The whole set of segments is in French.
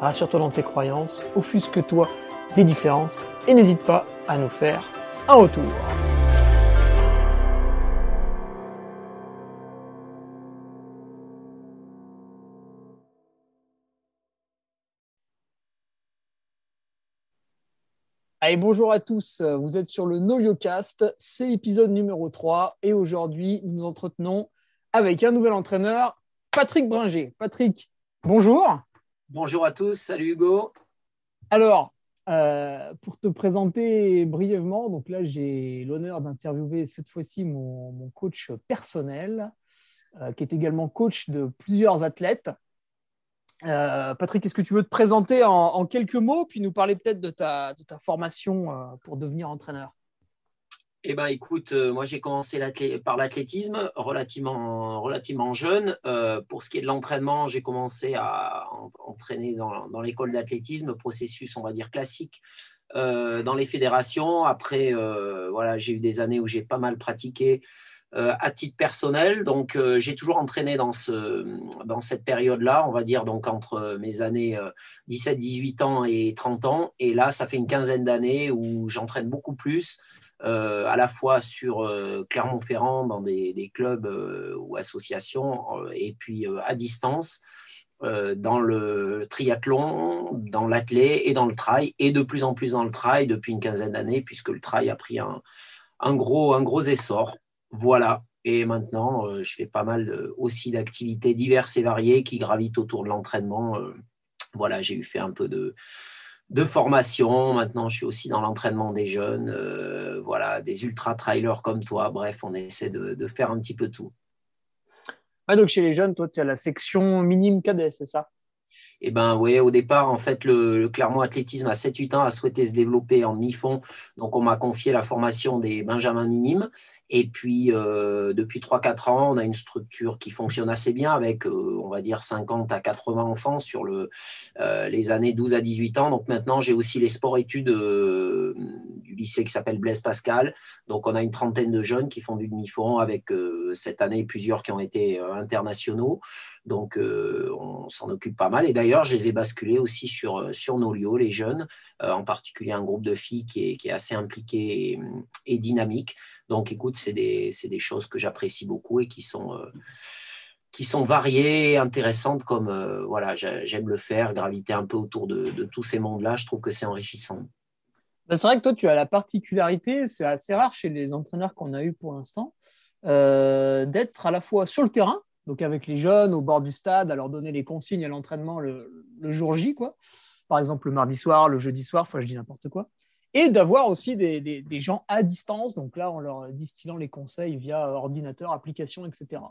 rassure-toi dans tes croyances, offusque-toi des différences et n'hésite pas à nous faire un retour. Allez, bonjour à tous, vous êtes sur le NoYoCast, c'est épisode numéro 3 et aujourd'hui nous nous entretenons avec un nouvel entraîneur, Patrick Bringer. Patrick, bonjour. Bonjour à tous, salut Hugo. Alors, euh, pour te présenter brièvement, donc là j'ai l'honneur d'interviewer cette fois-ci mon, coach personnel, euh, qui est également coach de plusieurs athlètes. Euh, Patrick, est-ce que tu veux te présenter en, quelques mots, puis nous parler peut-être de ta, de ta formation pour devenir entraîneur? Eh ben, écoute, euh, moi j'ai commencé par l'athlétisme relativement, relativement jeune. Euh, pour ce qui est de l'entraînement, j'ai commencé à entraîner dans, l'école d'athlétisme, processus on va dire classique euh, dans les fédérations. Après, voilà, j'ai eu des années où j'ai pas mal pratiqué à titre personnel. Donc, j'ai toujours entraîné dans, ce, dans cette période-là, on va dire donc entre mes années 17, 18 ans et 30 ans. Et là, ça fait une quinzaine d'années où j'entraîne beaucoup plus. Euh, à la fois sur euh, Clermont-Ferrand dans des, clubs euh, ou associations et puis à distance dans le triathlon, dans l'athlé et dans le trail, et de plus en plus dans le trail depuis une quinzaine d'années, puisque le trail a pris un, gros, un gros essor. Voilà. Et maintenant, je fais pas mal aussi d'activités diverses et variées qui gravitent autour de l'entraînement. voilà, j'ai eu fait un peu de, de formation. Maintenant, je suis aussi dans l'entraînement des jeunes, euh, voilà, des ultra-trailers comme toi. Bref, on essaie de, faire un petit peu tout. donc chez les jeunes, toi, tu as la section minime cadet, c'est ça? Eh ben au départ, en fait, le, Clermont Athlétisme à 7-8 ans a souhaité se développer en demi-fond. Donc, on m'a confié la formation des Benjamins minimes. Et puis, euh, depuis 3-4 ans, on a une structure qui fonctionne assez bien avec, euh, on va dire, 50 à 80 enfants sur euh, les années 12 à 18 ans. Donc, maintenant, j'ai aussi les sports-études du lycée qui s'appelle Blaise Pascal. Donc, on a une trentaine de jeunes qui font du demi-fond avec cette année plusieurs qui ont été internationaux. Donc, on s'en occupe pas mal. Et d'ailleurs, je les ai basculés aussi sur, sur nos lieux, les jeunes, en particulier un groupe de filles qui est, qui est assez impliqué et dynamique. Donc, écoute, c'est des, des, choses que j'apprécie beaucoup et qui sont, euh, qui sont variées, intéressantes, comme euh, voilà, j'aime le faire, graviter un peu autour de, tous ces mondes-là. Je trouve que c'est enrichissant. Bah, c'est vrai que toi, tu as la particularité, c'est assez rare chez les entraîneurs qu'on a eu pour l'instant, euh, d'être à la fois sur le terrain, donc avec les jeunes au bord du stade, à leur donner les consignes à l'entraînement le, jour J, quoi. Par exemple, le mardi soir, le jeudi soir, enfin, je dis n'importe quoi et d'avoir aussi des, gens à distance, donc là en leur distillant les conseils via ordinateur, application, etc.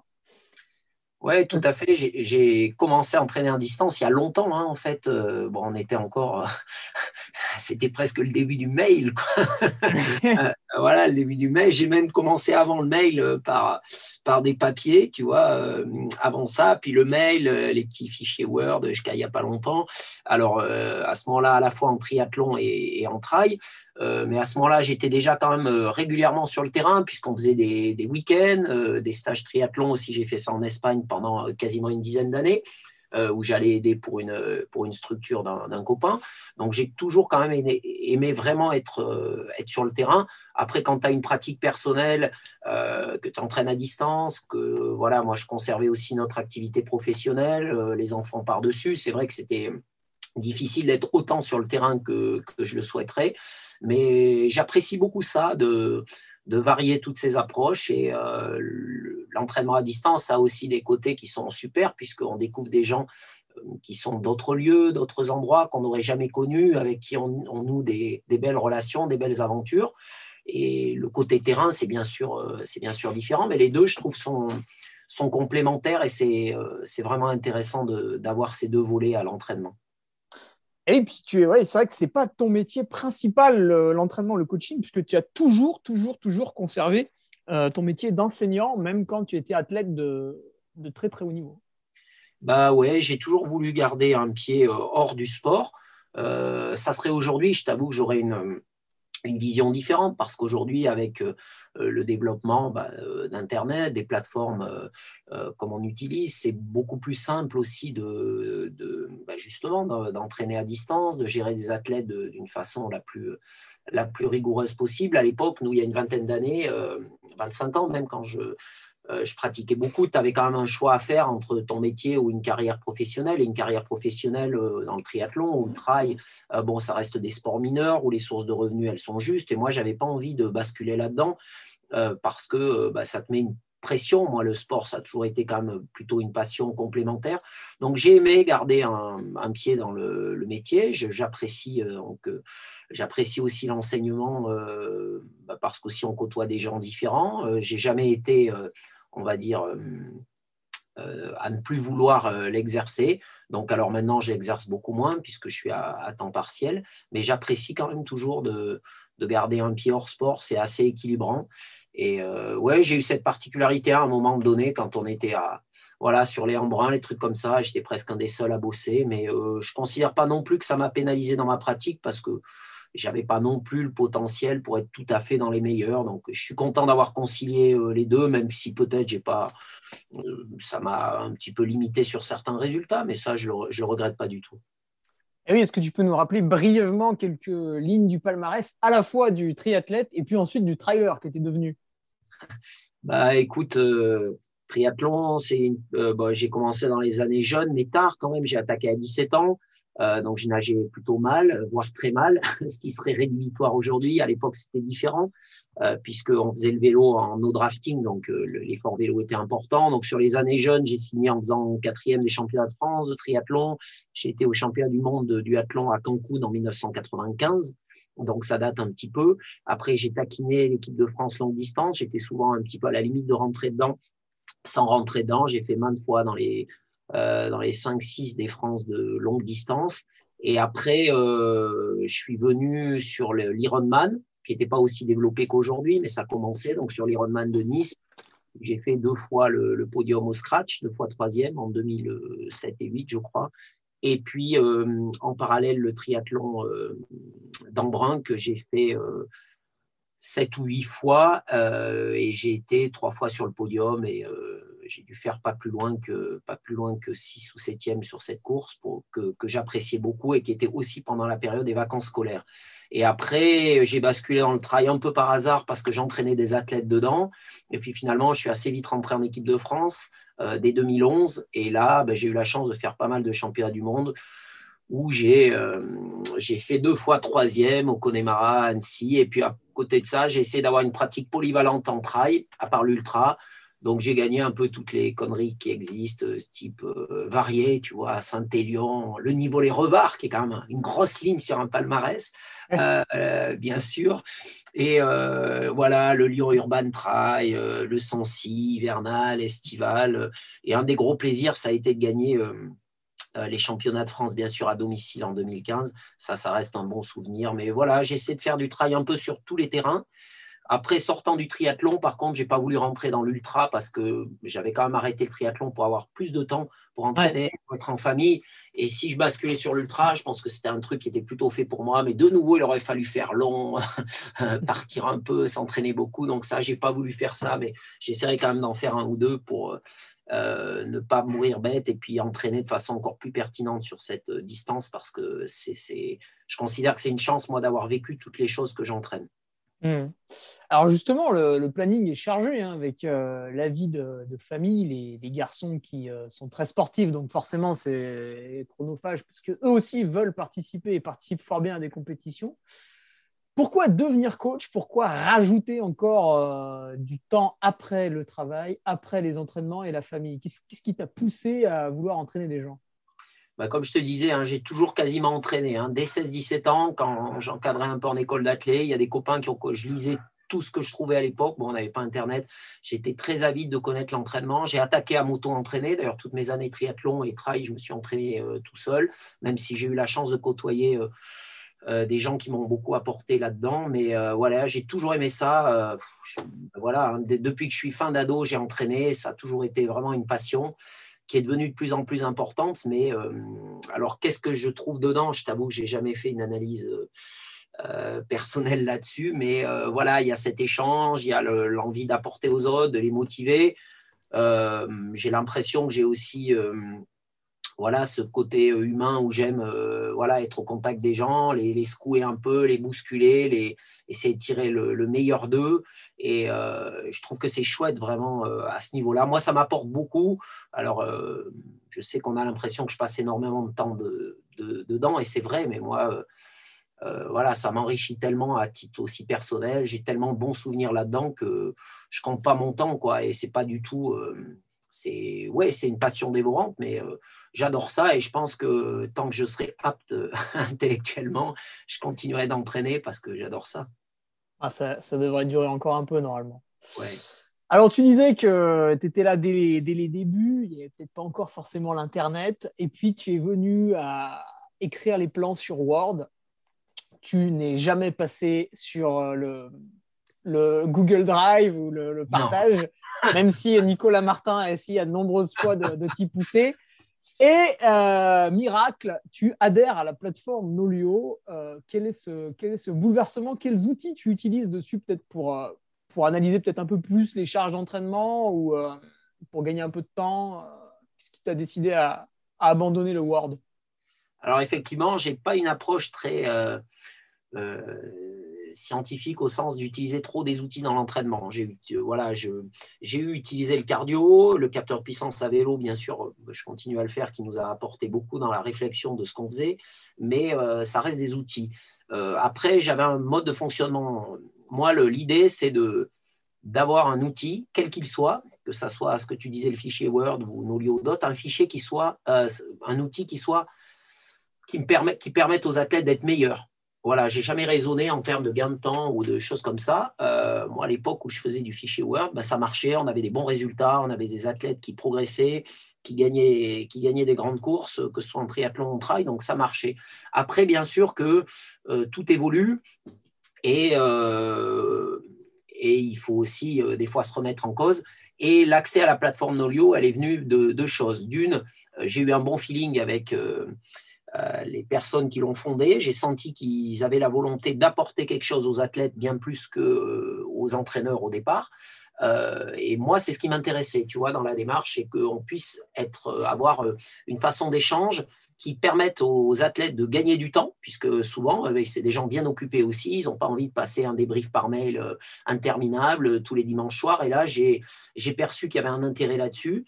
Oui, tout à fait. J'ai commencé à entraîner à distance il y a longtemps, hein, en fait. Euh, bon, on était encore. C'était presque le début du mail. Euh, voilà, le début du mail. J'ai même commencé avant le mail euh, par, par des papiers, tu vois, avant ça. Puis le mail, les petits fichiers Word, jusqu'à il n'y a pas longtemps. Alors, à ce moment-là, à la fois en triathlon et, en trail. mais à ce moment-là, j'étais déjà quand même régulièrement sur le terrain, puisqu'on faisait des, des week-ends, des stages triathlon aussi. J'ai fait ça en Espagne pendant quasiment une dizaine d'années. Euh, où j'allais aider pour une, pour une structure d'un copain. Donc j'ai toujours quand même aimé, vraiment être, euh, être sur le terrain. Après, quand tu as une pratique personnelle, euh, que tu entraînes à distance, que voilà, moi je conservais aussi notre activité professionnelle, les enfants par-dessus, c'est vrai que c'était difficile d'être autant sur le terrain que, que je le souhaiterais. Mais j'apprécie beaucoup ça, de, de varier toutes ces approches. Et euh, l'entraînement à distance a aussi des côtés qui sont super, puisqu'on découvre des gens euh, qui sont d'autres lieux, d'autres endroits qu'on n'aurait jamais connus, avec qui on, noue des, belles relations, des belles aventures. Et le côté terrain, c'est bien sûr, euh, c'est bien sûr différent, mais les deux, je trouve, sont, sont complémentaires et c'est vraiment intéressant d'avoir ces deux volets à l'entraînement. Et puis, tu es, ouais, c'est vrai que c'est pas ton métier principal, l'entraînement, le coaching, puisque tu as toujours, toujours, toujours conservé euh, ton métier d'enseignant, même quand tu étais athlète de, de très très haut niveau. Bah ouais, j'ai toujours voulu garder un pied euh, hors du sport. Euh, ça serait aujourd'hui, je t'avoue que j'aurais une, une vision différente parce qu'aujourd'hui, avec euh, le développement bah, euh, d'Internet, des plateformes euh, comme on utilise, c'est beaucoup plus simple aussi de, bah, justement d'entraîner à distance, de gérer des athlètes d'une façon la plus, la plus rigoureuse possible. À l'époque, nous, il y a une vingtaine d'années, 25 ans même, quand je, euh, je pratiquais beaucoup, tu avais quand même un choix à faire entre ton métier ou une carrière professionnelle. Et une carrière professionnelle euh, dans le triathlon ou le trail, euh, bon, ça reste des sports mineurs où les sources de revenus, elles sont justes. Et moi, je n'avais pas envie de basculer là-dedans parce que bah, ça te met une pression. Moi, le sport, ça a toujours été quand même plutôt une passion complémentaire. Donc, j'ai aimé garder un, pied dans le, métier. J'apprécie aussi l'enseignement bah, parce qu'aussi on côtoie des gens différents. j'ai jamais été on va dire, euh, euh, à ne plus vouloir euh, l'exercer. Donc, alors maintenant, j'exerce beaucoup moins puisque je suis à, temps partiel, mais j'apprécie quand même toujours de, garder un pied hors sport. C'est assez équilibrant. Et ouais, j'ai eu cette particularité à un moment donné quand on était à, voilà, sur les embruns, les trucs comme ça. J'étais presque un des seuls à bosser, mais je ne considère pas non plus que ça m'a pénalisé dans ma pratique parce que j'avais pas non plus le potentiel pour être tout à fait dans les meilleurs. Donc, je suis content d'avoir concilié euh, les deux, même si peut-être j'ai pas, euh, ça m'a un petit peu limité sur certains résultats, mais ça, je le, le regrette pas du tout. Et oui, est-ce que tu peux nous rappeler brièvement quelques lignes du palmarès, à la fois du triathlète et puis ensuite du trailer que tu es devenu? Bah, écoute, euh, triathlon, c'est bah, j'ai commencé dans les années jeunes, mais tard quand même. J'ai attaqué à 17 ans. Euh, donc j'ai nagé plutôt mal, voire très mal, ce qui serait rédhibitoire aujourd'hui. À l'époque, c'était différent, euh, puisqu'on faisait le vélo en no drafting, donc euh, l'effort vélo était important. Donc sur les années jeunes, j'ai fini en faisant quatrième des championnats de France de triathlon. J'ai été au championnat du monde du duathlon à Cancun en 1995. Donc ça date un petit peu. Après, j'ai taquiné l'équipe de France longue distance. J'étais souvent un petit peu à la limite de rentrer dedans sans rentrer dedans. J'ai fait maintes fois dans les dans les 5-6 des France de longue distance. Et après, euh, je suis venu sur l'Ironman, qui n'était pas aussi développé qu'aujourd'hui, mais ça commençait. Donc sur l'Ironman de Nice, j'ai fait deux fois le, podium au scratch, deux fois troisième en 2007 et 2008, je crois. Et puis, euh, en parallèle, le triathlon euh, d'Embrun que j'ai fait euh, sept ou huit fois. et j'ai été trois fois sur le podium j'ai dû faire pas plus loin que pas plus loin que 6 ou 7e sur cette course pour, que, que j'appréciais beaucoup et qui était aussi pendant la période des vacances scolaires. Et après, j'ai basculé dans le trail un peu par hasard parce que j'entraînais des athlètes dedans. Et puis finalement, je suis assez vite rentré en équipe de France euh, dès 2011. Et là, ben, j'ai eu la chance de faire pas mal de championnats du monde où j'ai euh, fait deux fois troisième au Connemara, Annecy. Et puis à côté de ça, j'ai essayé d'avoir une pratique polyvalente en trail, à part l'ultra. Donc j'ai gagné un peu toutes les conneries qui existent, ce type euh, varié, tu vois, Saint-Élion, le niveau Les Revards, qui est quand même une grosse ligne sur un palmarès, euh, euh, bien sûr. Et voilà, le Lyon Urban Trail, le Sancy, hivernal, estival. Et un des gros plaisirs, ça a été de gagner les championnats de France, bien sûr, à domicile en 2015. Ça, ça reste un bon souvenir. Mais voilà, j'essaie de faire du trail un peu sur tous les terrains. Après, sortant du triathlon, par contre, j'ai pas voulu rentrer dans l'ultra parce que j'avais quand même arrêté le triathlon pour avoir plus de temps pour entraîner, pour être en famille. Et si je basculais sur l'ultra, je pense que c'était un truc qui était plutôt fait pour moi. Mais de nouveau, il aurait fallu faire long, partir un peu, s'entraîner beaucoup. Donc ça, j'ai pas voulu faire ça, mais j'essaierai quand même d'en faire un ou deux pour euh, ne pas mourir bête et puis entraîner de façon encore plus pertinente sur cette distance parce que c'est, je considère que c'est une chance, moi, d'avoir vécu toutes les choses que j'entraîne. Hmm. Alors justement, le, planning est chargé hein, avec euh, la vie de, famille, les, garçons qui euh, sont très sportifs, donc forcément c'est chronophage parce qu'eux aussi veulent participer et participent fort bien à des compétitions. Pourquoi devenir coach? Pourquoi rajouter encore euh, du temps après le travail, après les entraînements et la famille? Qu'est-ce qui t'a poussé à vouloir entraîner des gens? Bah, comme je te disais, hein, j'ai toujours quasiment entraîné. Hein. Dès 16-17 ans, quand j'encadrais un peu en école d'athlète, il y a des copains qui ont, je lisais tout ce que je trouvais à l'époque. Bon, on n'avait pas Internet. J'étais très avide de connaître l'entraînement. J'ai attaqué à m'auto-entraîner. D'ailleurs, toutes mes années triathlon et trail, je me suis entraîné euh, tout seul, même si j'ai eu la chance de côtoyer euh, euh, des gens qui m'ont beaucoup apporté là-dedans. Mais voilà, j'ai toujours aimé ça. voilà, hein, depuis que je suis fin d'ado, j'ai entraîné. Ça a toujours été vraiment une passion qui est devenue de plus en plus importante. Mais alors, qu'est-ce que je trouve dedans? Je t'avoue que j'ai jamais fait une analyse euh, personnel là-dessus, mais euh, voilà, il y a cet échange, il y a l'envie d'apporter aux autres, de les motiver. Euh, j'ai l'impression que j'ai aussi voilà, ce côté humain où j'aime voilà, être au contact des gens, les, les, secouer un peu, les bousculer, les, essayer de tirer le, meilleur d'eux. Et je trouve que c'est chouette vraiment à ce niveau-là. Moi, ça m'apporte beaucoup. Alors, je sais qu'on a l'impression que je passe énormément de temps de, dedans, et c'est vrai, mais moi euh, voilà, ça m'enrichit tellement à titre aussi personnel. J'ai tellement de bons souvenirs là-dedans que je compte pas mon temps, quoi. Et c'est pas du tout. Euh, c'est ouais, c'est une passion dévorante, mais euh, j'adore ça et je pense que tant que je serai apte intellectuellement, je continuerai d'entraîner parce que j'adore ça. Ah, ça. ça. devrait durer encore un peu normalement. Alors, tu disais que tu étais là dès, dès, les débuts, il n'y avait peut-être pas encore forcément l'Internet, et puis tu es venu à écrire les plans sur Word tu n'es jamais passé sur euh, le, le Google Drive ou le, partage, même si Nicolas Martin a essayé à de nombreuses fois de, t'y pousser. Et euh, miracle, tu adhères à la plateforme Nolio. Euh, quel, est ce, quel est ce bouleversement? Quels outils tu utilises dessus peut-être pour, pour analyser peut-être un peu plus les charges d'entraînement ou pour gagner un peu de temps? Qu'est-ce qui t'a décidé à, à, abandonner le Word? Alors effectivement, je n'ai pas une approche très euh, scientifique au sens d'utiliser trop des outils dans l'entraînement. J'ai eu, voilà, j'ai eu utilisé le cardio, le capteur de puissance à vélo, bien sûr, je continue à le faire, qui nous a apporté beaucoup dans la réflexion de ce qu'on faisait, mais euh, ça reste des outils. Euh, après, j'avais un mode de fonctionnement. Moi, l'idée, c'est d'avoir un outil, quel qu'il soit, que ce soit ce que tu disais, le fichier Word ou Nolio Dot, un fichier qui soit, un outil qui soit, qui me qui permette aux athlètes d'être meilleurs. Voilà, j'ai jamais raisonné en termes de gain de temps ou de choses comme ça. Euh, moi, à l'époque où je faisais du fichier Word, ben, ça marchait, on avait des bons résultats, on avait des athlètes qui progressaient, qui gagnaient, qui gagnaient des grandes courses, que ce soit en triathlon ou en trail, donc ça marchait. Après, bien sûr que euh, tout évolue et, euh, et il faut aussi des fois se remettre en cause. Et l'accès à la plateforme Nolio, elle est venue de deux choses. D'une, j'ai eu un bon feeling avec les personnes qui l'ont fondé. J'ai senti qu'ils avaient la volonté d'apporter quelque chose aux athlètes bien plus qu'aux euh, entraîneurs au départ. Euh, et moi, c'est ce qui m'intéressait, tu vois, dans la démarche, c'est qu'on puisse être, avoir une façon d'échange qui permette aux athlètes de gagner du temps, puisque souvent, c'est des gens bien occupés aussi, ils n'ont pas envie de passer un débrief par mail interminable tous les dimanches soirs. Et là, j'ai perçu qu'il y avait un intérêt là-dessus.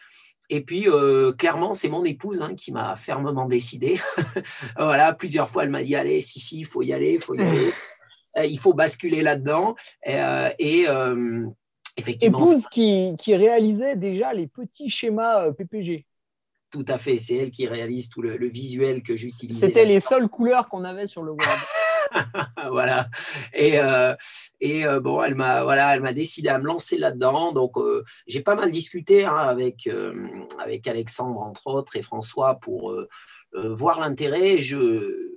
Et puis, euh, clairement, c'est mon épouse hein, qui m'a fermement décidé. voilà, plusieurs fois, elle m'a dit Allez, si, si, il faut y aller, il faut y aller. Euh, il faut basculer là-dedans. Euh, et effectivement. Épouse qui, qui, réalisait déjà les petits schémas PPG. Tout à fait, c'est elle qui réalise tout le, le visuel que j'utilisais. C'était les seules couleurs qu'on avait sur le web. voilà. Et, euh, et euh, bon, elle m'a voilà, elle m'a décidé à me lancer là-dedans. Donc, euh, j'ai pas mal discuté hein, avec avec Alexandre entre autres et François pour voir l'intérêt. Je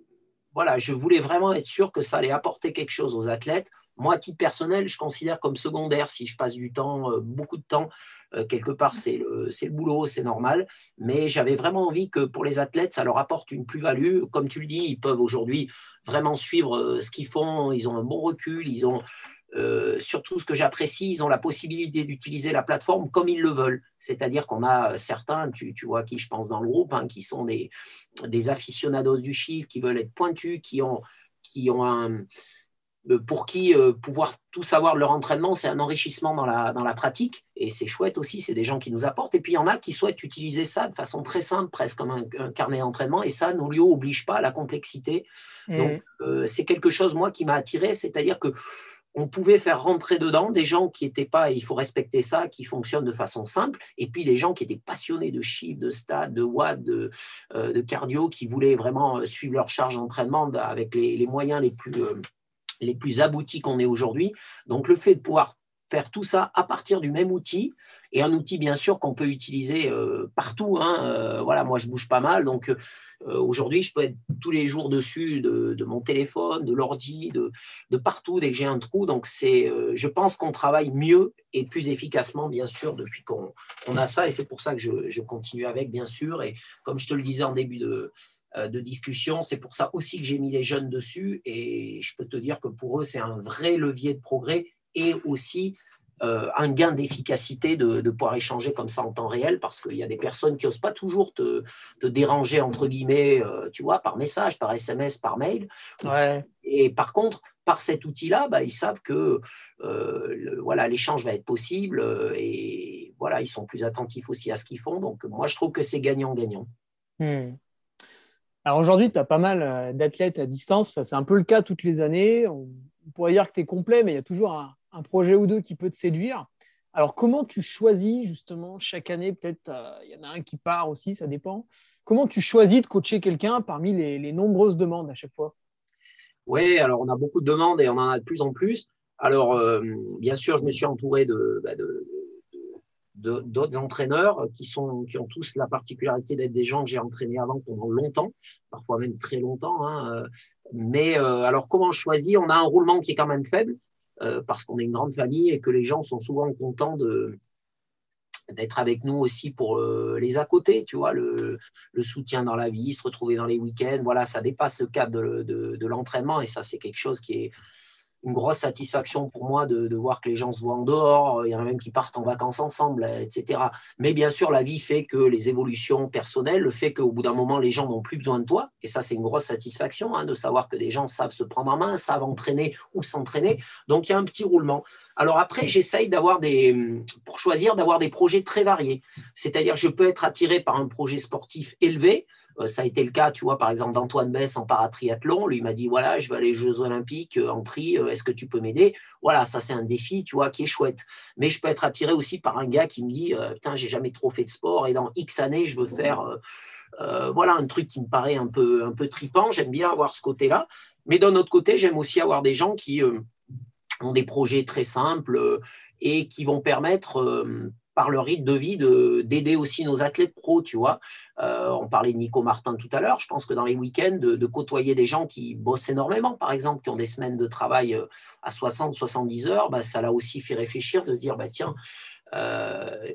voilà, je voulais vraiment être sûr que ça allait apporter quelque chose aux athlètes. Moi, à titre personnel, je considère comme secondaire si je passe du temps, beaucoup de temps euh, quelque part, c'est le, le, boulot, c'est normal. Mais j'avais vraiment envie que pour les athlètes, ça leur apporte une plus-value. Comme tu le dis, ils peuvent aujourd'hui vraiment suivre euh, ce qu'ils font. Ils ont un bon recul. Ils ont euh, surtout ce que j'apprécie, ils ont la possibilité d'utiliser la plateforme comme ils le veulent. C'est-à-dire qu'on a certains, tu, tu, vois qui je pense dans le groupe, hein, qui sont des, des aficionados du chiffre, qui veulent être pointus, qui ont, qui ont un, euh, pour qui euh, pouvoir tout savoir de leur entraînement, c'est un enrichissement dans la, dans la pratique. Et c'est chouette aussi, c'est des gens qui nous apportent. Et puis il y en a qui souhaitent utiliser ça de façon très simple, presque comme un, carnet d'entraînement. Et ça, Nolio n'oblige pas à la complexité. Mmh. Donc euh, c'est quelque chose, moi, qui m'a attiré. C'est-à-dire que on pouvait faire rentrer dedans des gens qui n'étaient pas, il faut respecter ça, qui fonctionnent de façon simple, et puis des gens qui étaient passionnés de chiffres, de stade, de watts, de, de cardio, qui voulaient vraiment suivre leur charge d'entraînement avec les, moyens les plus les plus aboutis qu'on ait aujourd'hui. Donc le fait de pouvoir faire tout ça à partir du même outil et un outil bien sûr qu'on peut utiliser euh, partout. Hein, euh, voilà, moi je bouge pas mal, donc euh, aujourd'hui je peux être tous les jours dessus de, mon téléphone, de l'ordi, de, de, partout dès que j'ai un trou. Donc c'est, je pense qu'on travaille mieux et plus efficacement bien sûr depuis qu'on a ça et c'est pour ça que je, je, continue avec bien sûr. Et comme je te le disais en début de de discussion. C'est pour ça aussi que j'ai mis les jeunes dessus et je peux te dire que pour eux, c'est un vrai levier de progrès et aussi euh, un gain d'efficacité de, pouvoir échanger comme ça en temps réel, parce qu'il y a des personnes qui n'osent pas toujours te, déranger, entre guillemets, euh, tu vois, par message, par SMS, par mail. Et par contre, par cet outil-là, bah, ils savent que euh, voilà, l'échange va être possible et voilà, ils sont plus attentifs aussi à ce qu'ils font. Donc, moi, je trouve que c'est gagnant-gagnant. Hmm. Alors aujourd'hui, tu as pas mal d'athlètes à distance. c'est un peu le cas toutes les années. On pourrait dire que tu es complet, mais il y a toujours un, un projet ou deux qui peut te séduire. Alors, comment tu choisis justement chaque année Peut-être euh, il y en a un qui part aussi, ça dépend. Comment tu choisis de coacher quelqu'un parmi les, nombreuses demandes à chaque fois? Oui, alors on a beaucoup de demandes et on en a de plus en plus. Alors, euh, bien sûr, je me suis entouré de, bah, d'autres entraîneurs qui, sont, qui ont tous la particularité d'être des gens que j'ai entraînés avant pendant longtemps, parfois même très longtemps. Hein, euh. Mais alors, comment choisir On a un roulement qui est quand même faible. Euh, parce qu'on est une grande famille et que les gens sont souvent contents d'être avec nous aussi pour euh, les à côté, tu vois, le, soutien dans la vie, se retrouver dans les week-ends, voilà, ça dépasse le cadre de l'entraînement et ça, c'est quelque chose qui est, une grosse satisfaction pour moi de, voir que les gens se voient en dehors, il y en a même qui partent en vacances ensemble, etc. Mais bien sûr, la vie fait que les évolutions personnelles, le fait qu'au bout d'un moment, les gens n'ont plus besoin de toi, et ça, c'est une grosse satisfaction hein, de savoir que des gens savent se prendre en main, savent entraîner ou s'entraîner. Donc, il y a un petit roulement. Alors après, j'essaye d'avoir des, pour choisir, d'avoir des projets très variés. C'est-à-dire, je peux être attiré par un projet sportif élevé. Euh, ça a été le cas, tu vois, par exemple, d'Antoine Bess en paratriathlon. Lui m'a dit, voilà, je vais aller aux Jeux Olympiques euh, en tri, euh, est-ce que tu peux m'aider? Voilà, ça c'est un défi, tu vois, qui est chouette. Mais je peux être attiré aussi par un gars qui me dit, putain, j'ai jamais trop fait de sport et dans X années, je veux faire... voilà un truc qui me paraît un peu, un peu tripant. J'aime bien avoir ce côté-là. Mais d'un autre côté, j'aime aussi avoir des gens qui, ont des projets très simples euh, et qui vont permettre euh, par leur rythme de vie d'aider aussi nos athlètes pros, tu vois. Euh, on parlait de Nico Martin tout à l'heure, je pense que dans les week-ends, de, côtoyer des gens qui bossent énormément, par exemple, qui ont des semaines de travail à 60, 70 heures, bah, ça l'a aussi fait réfléchir, de se dire, bah, tiens,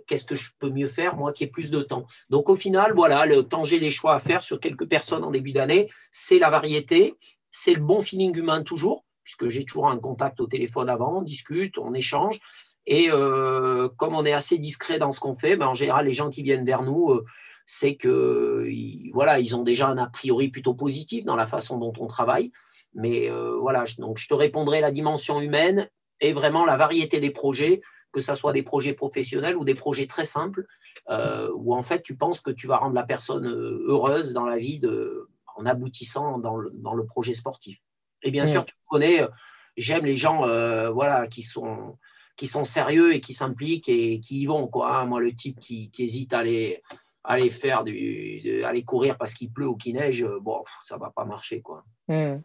qu'est-ce que je peux mieux faire, moi qui ai plus de temps. Donc au final, voilà, le temps j'ai les choix à faire sur quelques personnes en début d'année, c'est la variété, c'est le bon feeling humain toujours, puisque j'ai toujours un contact au téléphone avant, on discute, on échange. Et euh, comme on est assez discret dans ce qu'on fait, ben, en général, les gens qui viennent vers nous, euh, c'est que voilà, ils ont déjà un a priori plutôt positif dans la façon dont on travaille. Mais euh, voilà, donc je te répondrai la dimension humaine et vraiment la variété des projets, que ce soit des projets professionnels ou des projets très simples, où en fait tu penses que tu vas rendre la personne heureuse dans la vie de, en aboutissant dans le projet sportif. Et bien sûr, mm. tu connais, j'aime les gens voilà, qui, sont, qui sont sérieux et qui s'impliquent et qui y vont. Quoi. Hein. Moi, le type qui, hésite à aller, faire du, aller courir parce qu'il pleut ou qu'il neige, euh, bon, ça va pas marcher. Quoi. Mm.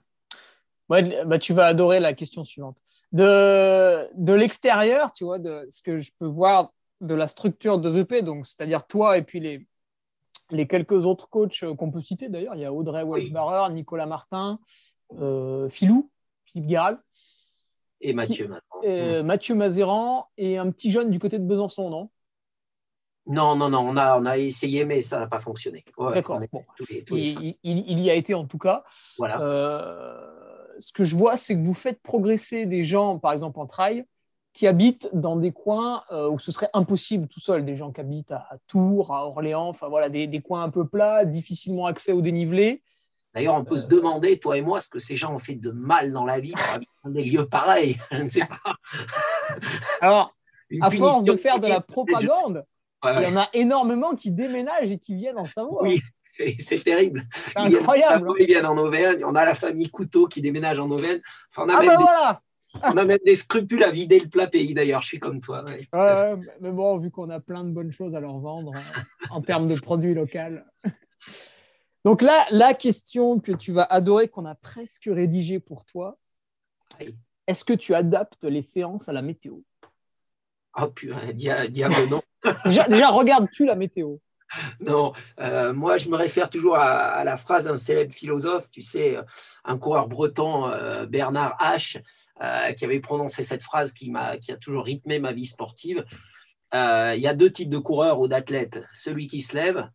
bah, tu vas adorer la question suivante. De, de l'extérieur, tu vois, de ce que je peux voir de la structure de EP, donc c'est-à-dire toi et puis les, les quelques autres coachs qu'on peut citer d'ailleurs, il y a Audrey Weisbarer, Nicolas Martin, euh, Philou, Philippe Guéral. Et Mathieu Mazéran. Euh, Mathieu Mazéran et un petit jeune du côté de Besançon, non? Non, non, non, on a, on a essayé, mais ça n'a pas fonctionné. D'accord. il, y a été en tout cas. Voilà. Euh, ce que je vois, c'est que vous faites progresser des gens, par exemple en trail, qui habitent dans des coins où ce serait impossible tout seul. Des gens qui habitent à, Tours, à Orléans, enfin voilà, des, des, coins un peu plats, difficilement accès au dénivelé. D'ailleurs, on peut se demander, toi et moi, ce que ces gens ont fait de mal dans la vie pour habiter dans des lieux pareils. Je ne sais pas. Alors, à force de faire de la propagande, il y en a énormément qui déménagent et qui viennent en Savoie. Oui, c'est terrible. Incroyable. Hein. Ils viennent en Auvergne. On a la famille Couteau qui déménage en Auvergne. on, a ah même ben voilà on a même des scrupules à vider le plat pays, d'ailleurs. Je suis comme toi. mais bon, vu qu'on a plein de bonnes choses à leur vendre hein, en termes de produits locaux. Donc là, la question que tu vas adorer, qu'on a presque rédigée pour toi, Est-ce que tu adaptes les séances à la météo? Oh putain, diable non. déjà, regardes-tu la météo non, euh, moi je me réfère toujours à, la phrase d'un célèbre philosophe, tu sais, un coureur breton, euh, Bernard H., euh, qui avait prononcé cette phrase qui, a, qui a toujours rythmé ma vie sportive. Il y a deux types de coureurs ou d'athlètes. Celui qui se lève,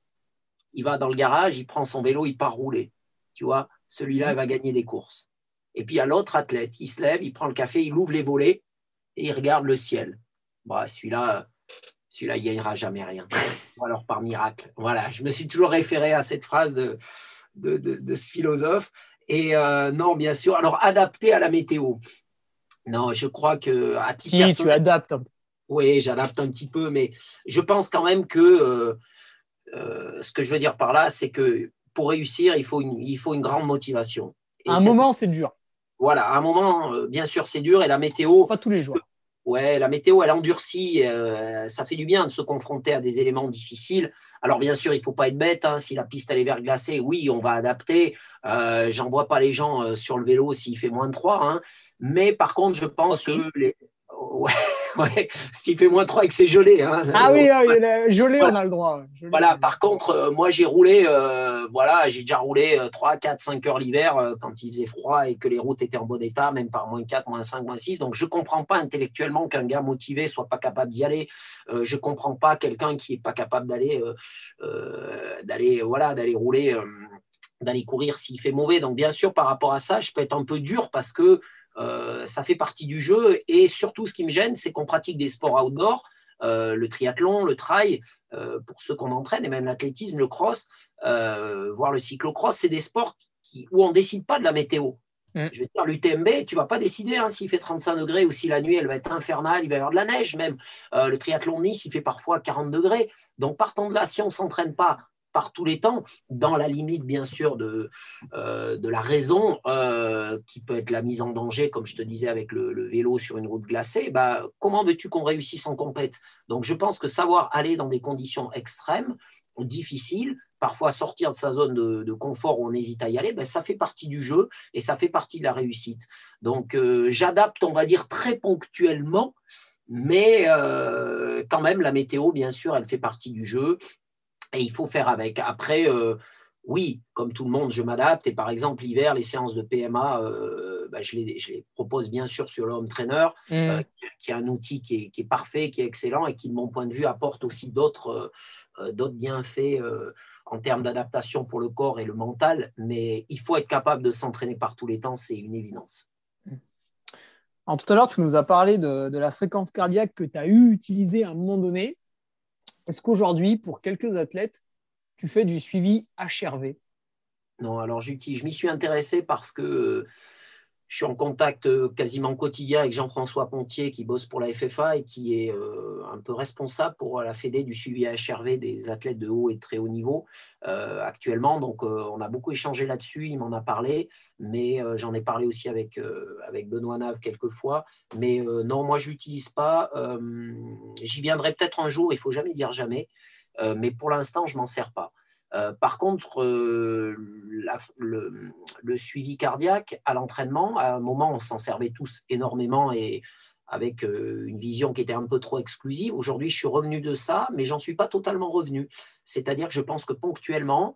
il va dans le garage, il prend son vélo, il part rouler. Tu vois, celui-là, il va gagner des courses. Et puis il y a l'autre athlète, il se lève, il prend le café, il ouvre les volets et il regarde le ciel. Bah, celui-là, celui-là, il gagnera jamais rien. alors par miracle. Voilà, je me suis toujours référé à cette phrase de, de, ce philosophe. Et euh, non, bien sûr, alors adapté à la météo. Non, je crois que à si, tu adaptes. Oui, j'adapte un petit peu, mais je pense quand même que euh, euh, ce que je veux dire par là, c'est que pour réussir, il faut une, il faut une grande motivation. à un moment, c'est dur. Voilà, à un moment, bien sûr, c'est dur et la météo. Pas tous les jours. Ouais, la météo, elle endurcit. Euh, ça fait du bien de se confronter à des éléments difficiles. Alors, bien sûr, il ne faut pas être bête. Hein. si la piste elle est verglacée, oui, on va adapter. Euh, J'envoie pas les gens euh, sur le vélo s'il fait moins de 3. Hein. Mais par contre, je pense que les, Ouais, s'il fait moins 3 et que c'est gelé. Hein. Ah oui, gelé, on a le droit. voilà, par contre, euh, moi j'ai roulé, euh, voilà, j'ai déjà roulé 3, 4, 5 heures l'hiver euh, quand il faisait froid et que les routes étaient en bon état, même par moins 4, moins 5, moins 6. Donc je ne comprends pas intellectuellement qu'un gars motivé soit pas capable d'y aller. je ne comprends pas quelqu'un qui n'est pas capable d'aller d'aller voilà, d'aller rouler d'aller courir s'il fait mauvais. Donc bien sûr, par rapport à ça, je peux être un peu dur parce que euh, ça fait partie du jeu. Et surtout, ce qui me gêne, c'est qu'on pratique des sports outdoor. Euh, le triathlon, le trail, euh, pour ceux qu'on entraîne, et même l'athlétisme, le cross, voire le cyclocross, c'est des sports qui, où on ne décide pas de la météo. Mm. Je veux dire, l'UTMB, tu ne vas pas décider hein, s'il fait 35 degrés ou si la nuit elle va être infernale, il va y avoir de la neige même. le triathlon Nice, il fait parfois 40 degrés. Donc partant de là, si on ne s'entraîne pas par tous les temps, dans la limite bien sûr de, euh, de la raison, euh, qui peut être la mise en danger, comme je te disais avec le, vélo sur une route glacée, bah, comment veux-tu qu'on réussisse en compète? Donc je pense que savoir aller dans des conditions extrêmes, difficiles, parfois sortir de sa zone de, confort où on hésite à y aller, ben, ça fait partie du jeu et ça fait partie de la réussite. Donc euh, j'adapte, on va dire, très ponctuellement. Mais quand même, la météo, bien sûr, elle fait partie du jeu et il faut faire avec. Après, euh, oui, comme tout le monde, je m'adapte. Et par exemple, l'hiver, les séances de PMA, euh, bah, je, les, propose bien sûr sur le home trainer, mmh. euh, qui est un outil qui est, parfait, qui est excellent et qui, de mon point de vue, apporte aussi d'autres bienfaits en termes d'adaptation pour le corps et le mental. Mais il faut être capable de s'entraîner par tous les temps, c'est une évidence. Alors, tout à l'heure, tu nous as parlé de, de la fréquence cardiaque que tu as eu utilisée à un moment donné. Est-ce qu'aujourd'hui, pour quelques athlètes, tu fais du suivi HRV Non, alors je m'y suis intéressé parce que je suis en contact euh, quasiment quotidien avec Jean-François Pontier qui bosse pour la FFA et qui est euh, un peu responsable pour la Fédé du suivi HRV des athlètes de haut et de très haut niveau euh, actuellement. Donc on a beaucoup échangé là-dessus, il m'en a parlé, mais j'en ai parlé aussi avec, avec Benoît Nave quelques fois. Mais non, moi je l'utilise pas. J'y viendrai peut-être un jour, il faut jamais dire jamais, mais pour l'instant je m'en sers pas. Euh, par contre, euh, le, suivi cardiaque à l'entraînement, à un moment, on s'en servait tous énormément et avec euh, une vision qui était un peu trop exclusive. Aujourd'hui, je suis revenu de ça, mais j'en suis pas totalement revenu. C'est-à-dire que je pense que ponctuellement,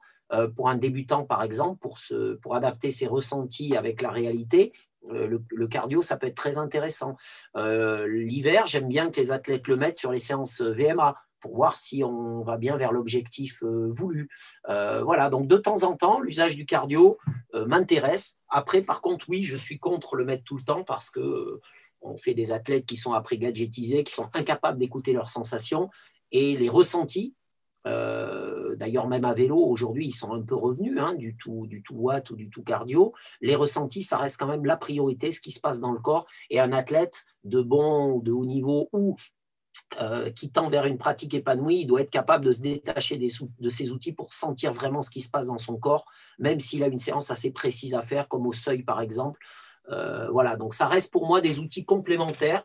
pour un débutant, par exemple, pour, pour adapter ses ressentis avec la réalité, le, cardio, ça peut être très intéressant. L'hiver, j'aime bien que les athlètes le mettent sur les séances VMA pour voir si on va bien vers l'objectif euh, voulu. Euh, voilà, donc de temps en temps, l'usage du cardio euh, m'intéresse. Après, par contre, oui, je suis contre le mettre tout le temps parce que on fait des athlètes qui sont après gadgetisés, qui sont incapables d'écouter leurs sensations et les ressentis. D'ailleurs, même à vélo, aujourd'hui, ils sont un peu revenus hein, du, tout, du tout watt ou du tout cardio. Les ressentis, ça reste quand même la priorité, ce qui se passe dans le corps. Et un athlète de bon, de haut niveau ou euh, qui tend vers une pratique épanouie, il doit être capable de se détacher de ses outils pour sentir vraiment ce qui se passe dans son corps, même s'il a une séance assez précise à faire, comme au seuil par exemple. Euh, voilà, donc ça reste pour moi des outils complémentaires.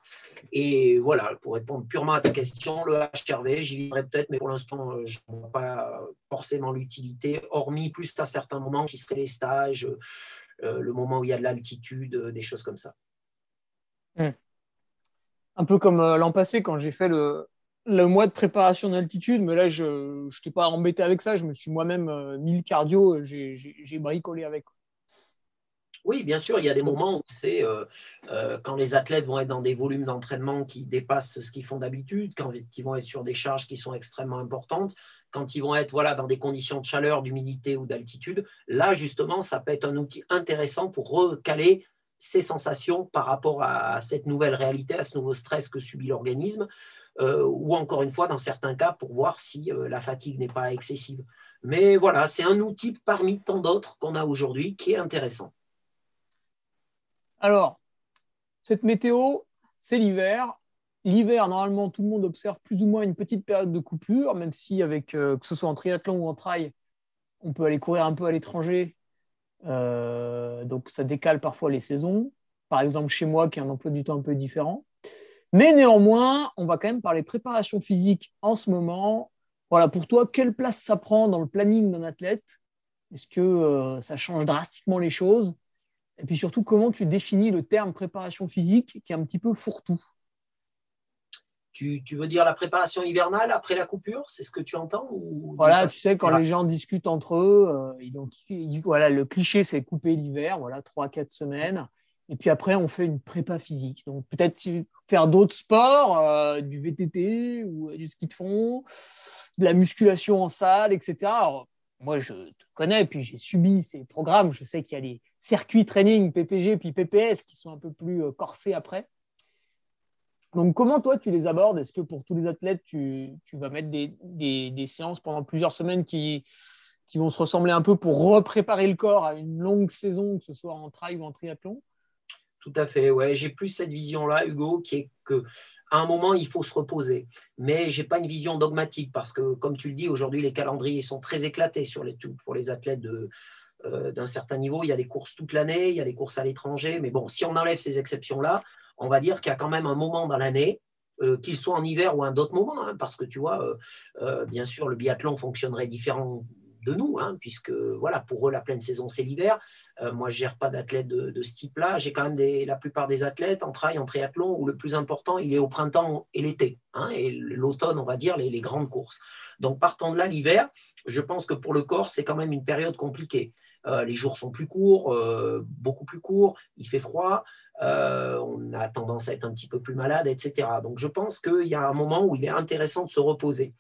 Et voilà, pour répondre purement à ta question, le HRV, j'y vivrai peut-être, mais pour l'instant, euh, je ne vois pas forcément l'utilité, hormis plus à certains moments qui seraient les stages, le moment où il y a de l'altitude, des choses comme ça. Hmm. Un peu comme l'an passé quand j'ai fait le, le mois de préparation d'altitude, mais là, je ne t'ai pas embêté avec ça. Je me suis moi-même euh, mis le cardio, j'ai bricolé avec. Oui, bien sûr, il y a des moments où c'est euh, euh, quand les athlètes vont être dans des volumes d'entraînement qui dépassent ce qu'ils font d'habitude, quand ils vont être sur des charges qui sont extrêmement importantes, quand ils vont être voilà, dans des conditions de chaleur, d'humidité ou d'altitude. Là, justement, ça peut être un outil intéressant pour recaler ses sensations par rapport à cette nouvelle réalité, à ce nouveau stress que subit l'organisme. Euh, ou encore une fois, dans certains cas, pour voir si euh, la fatigue n'est pas excessive. Mais voilà, c'est un outil parmi tant d'autres qu'on a aujourd'hui qui est intéressant. Alors, cette météo, c'est l'hiver. L'hiver, normalement, tout le monde observe plus ou moins une petite période de coupure, même si, avec, euh, que ce soit en triathlon ou en trail, on peut aller courir un peu à l'étranger. Donc, ça décale parfois les saisons. Par exemple, chez moi, qui a un emploi du temps un peu différent. Mais néanmoins, on va quand même parler préparation physique en ce moment. Voilà, pour toi, quelle place ça prend dans le planning d'un athlète? Est-ce que euh, ça change drastiquement les choses? Et puis surtout, comment tu définis le terme préparation physique qui est un petit peu fourre-tout? Tu, veux dire la préparation hivernale après la coupure C'est ce que tu entends Voilà, tu sais, quand les gens discutent entre eux, euh, voilà, le cliché, c'est couper l'hiver, voilà, 3-4 semaines. Et puis après, on fait une prépa physique. Donc peut-être faire d'autres sports, euh, du VTT ou euh, du ski de fond, de la musculation en salle, etc. moi, je te connais, puis j'ai subi ces programmes. Je sais qu'il y a les circuits training, PPG, puis PPS qui sont un peu plus corsés après. Donc, comment toi, tu les abordes? Est-ce que pour tous les athlètes, tu, vas mettre des, séances pendant plusieurs semaines qui, vont se ressembler un peu pour repréparer le corps à une longue saison, que ce soit en trail ou en triathlon? Tout à fait. Ouais, j'ai plus cette vision-là, Hugo, qui est que à un moment, il faut se reposer. Mais je n'ai pas une vision dogmatique parce que, comme tu le dis, aujourd'hui, les calendriers sont très éclatés pour les athlètes euh, d'un certain niveau. Il y a des courses toute l'année, il y a des courses à l'étranger. Mais bon, si on enlève ces exceptions-là, on va dire qu'il y a quand même un moment dans l'année, euh, qu'il soit en hiver ou à un autre moment, hein, parce que tu vois, euh, bien sûr, le biathlon fonctionnerait différent, de nous, hein, puisque voilà, pour eux, la pleine saison, c'est l'hiver. Euh, moi, je gère pas d'athlètes de, ce type-là. J'ai quand même la plupart des athlètes en trail, en triathlon, où le plus important, il est au printemps et l'été, hein, et l'automne, on va dire, les, grandes courses. Donc, partant de là, l'hiver, je pense que pour le corps, c'est quand même une période compliquée. Euh, les jours sont plus courts, euh, beaucoup plus courts, il fait froid, on a tendance à être un petit peu plus malade, etc. Donc je pense qu'il y a un moment où il est intéressant de se reposer.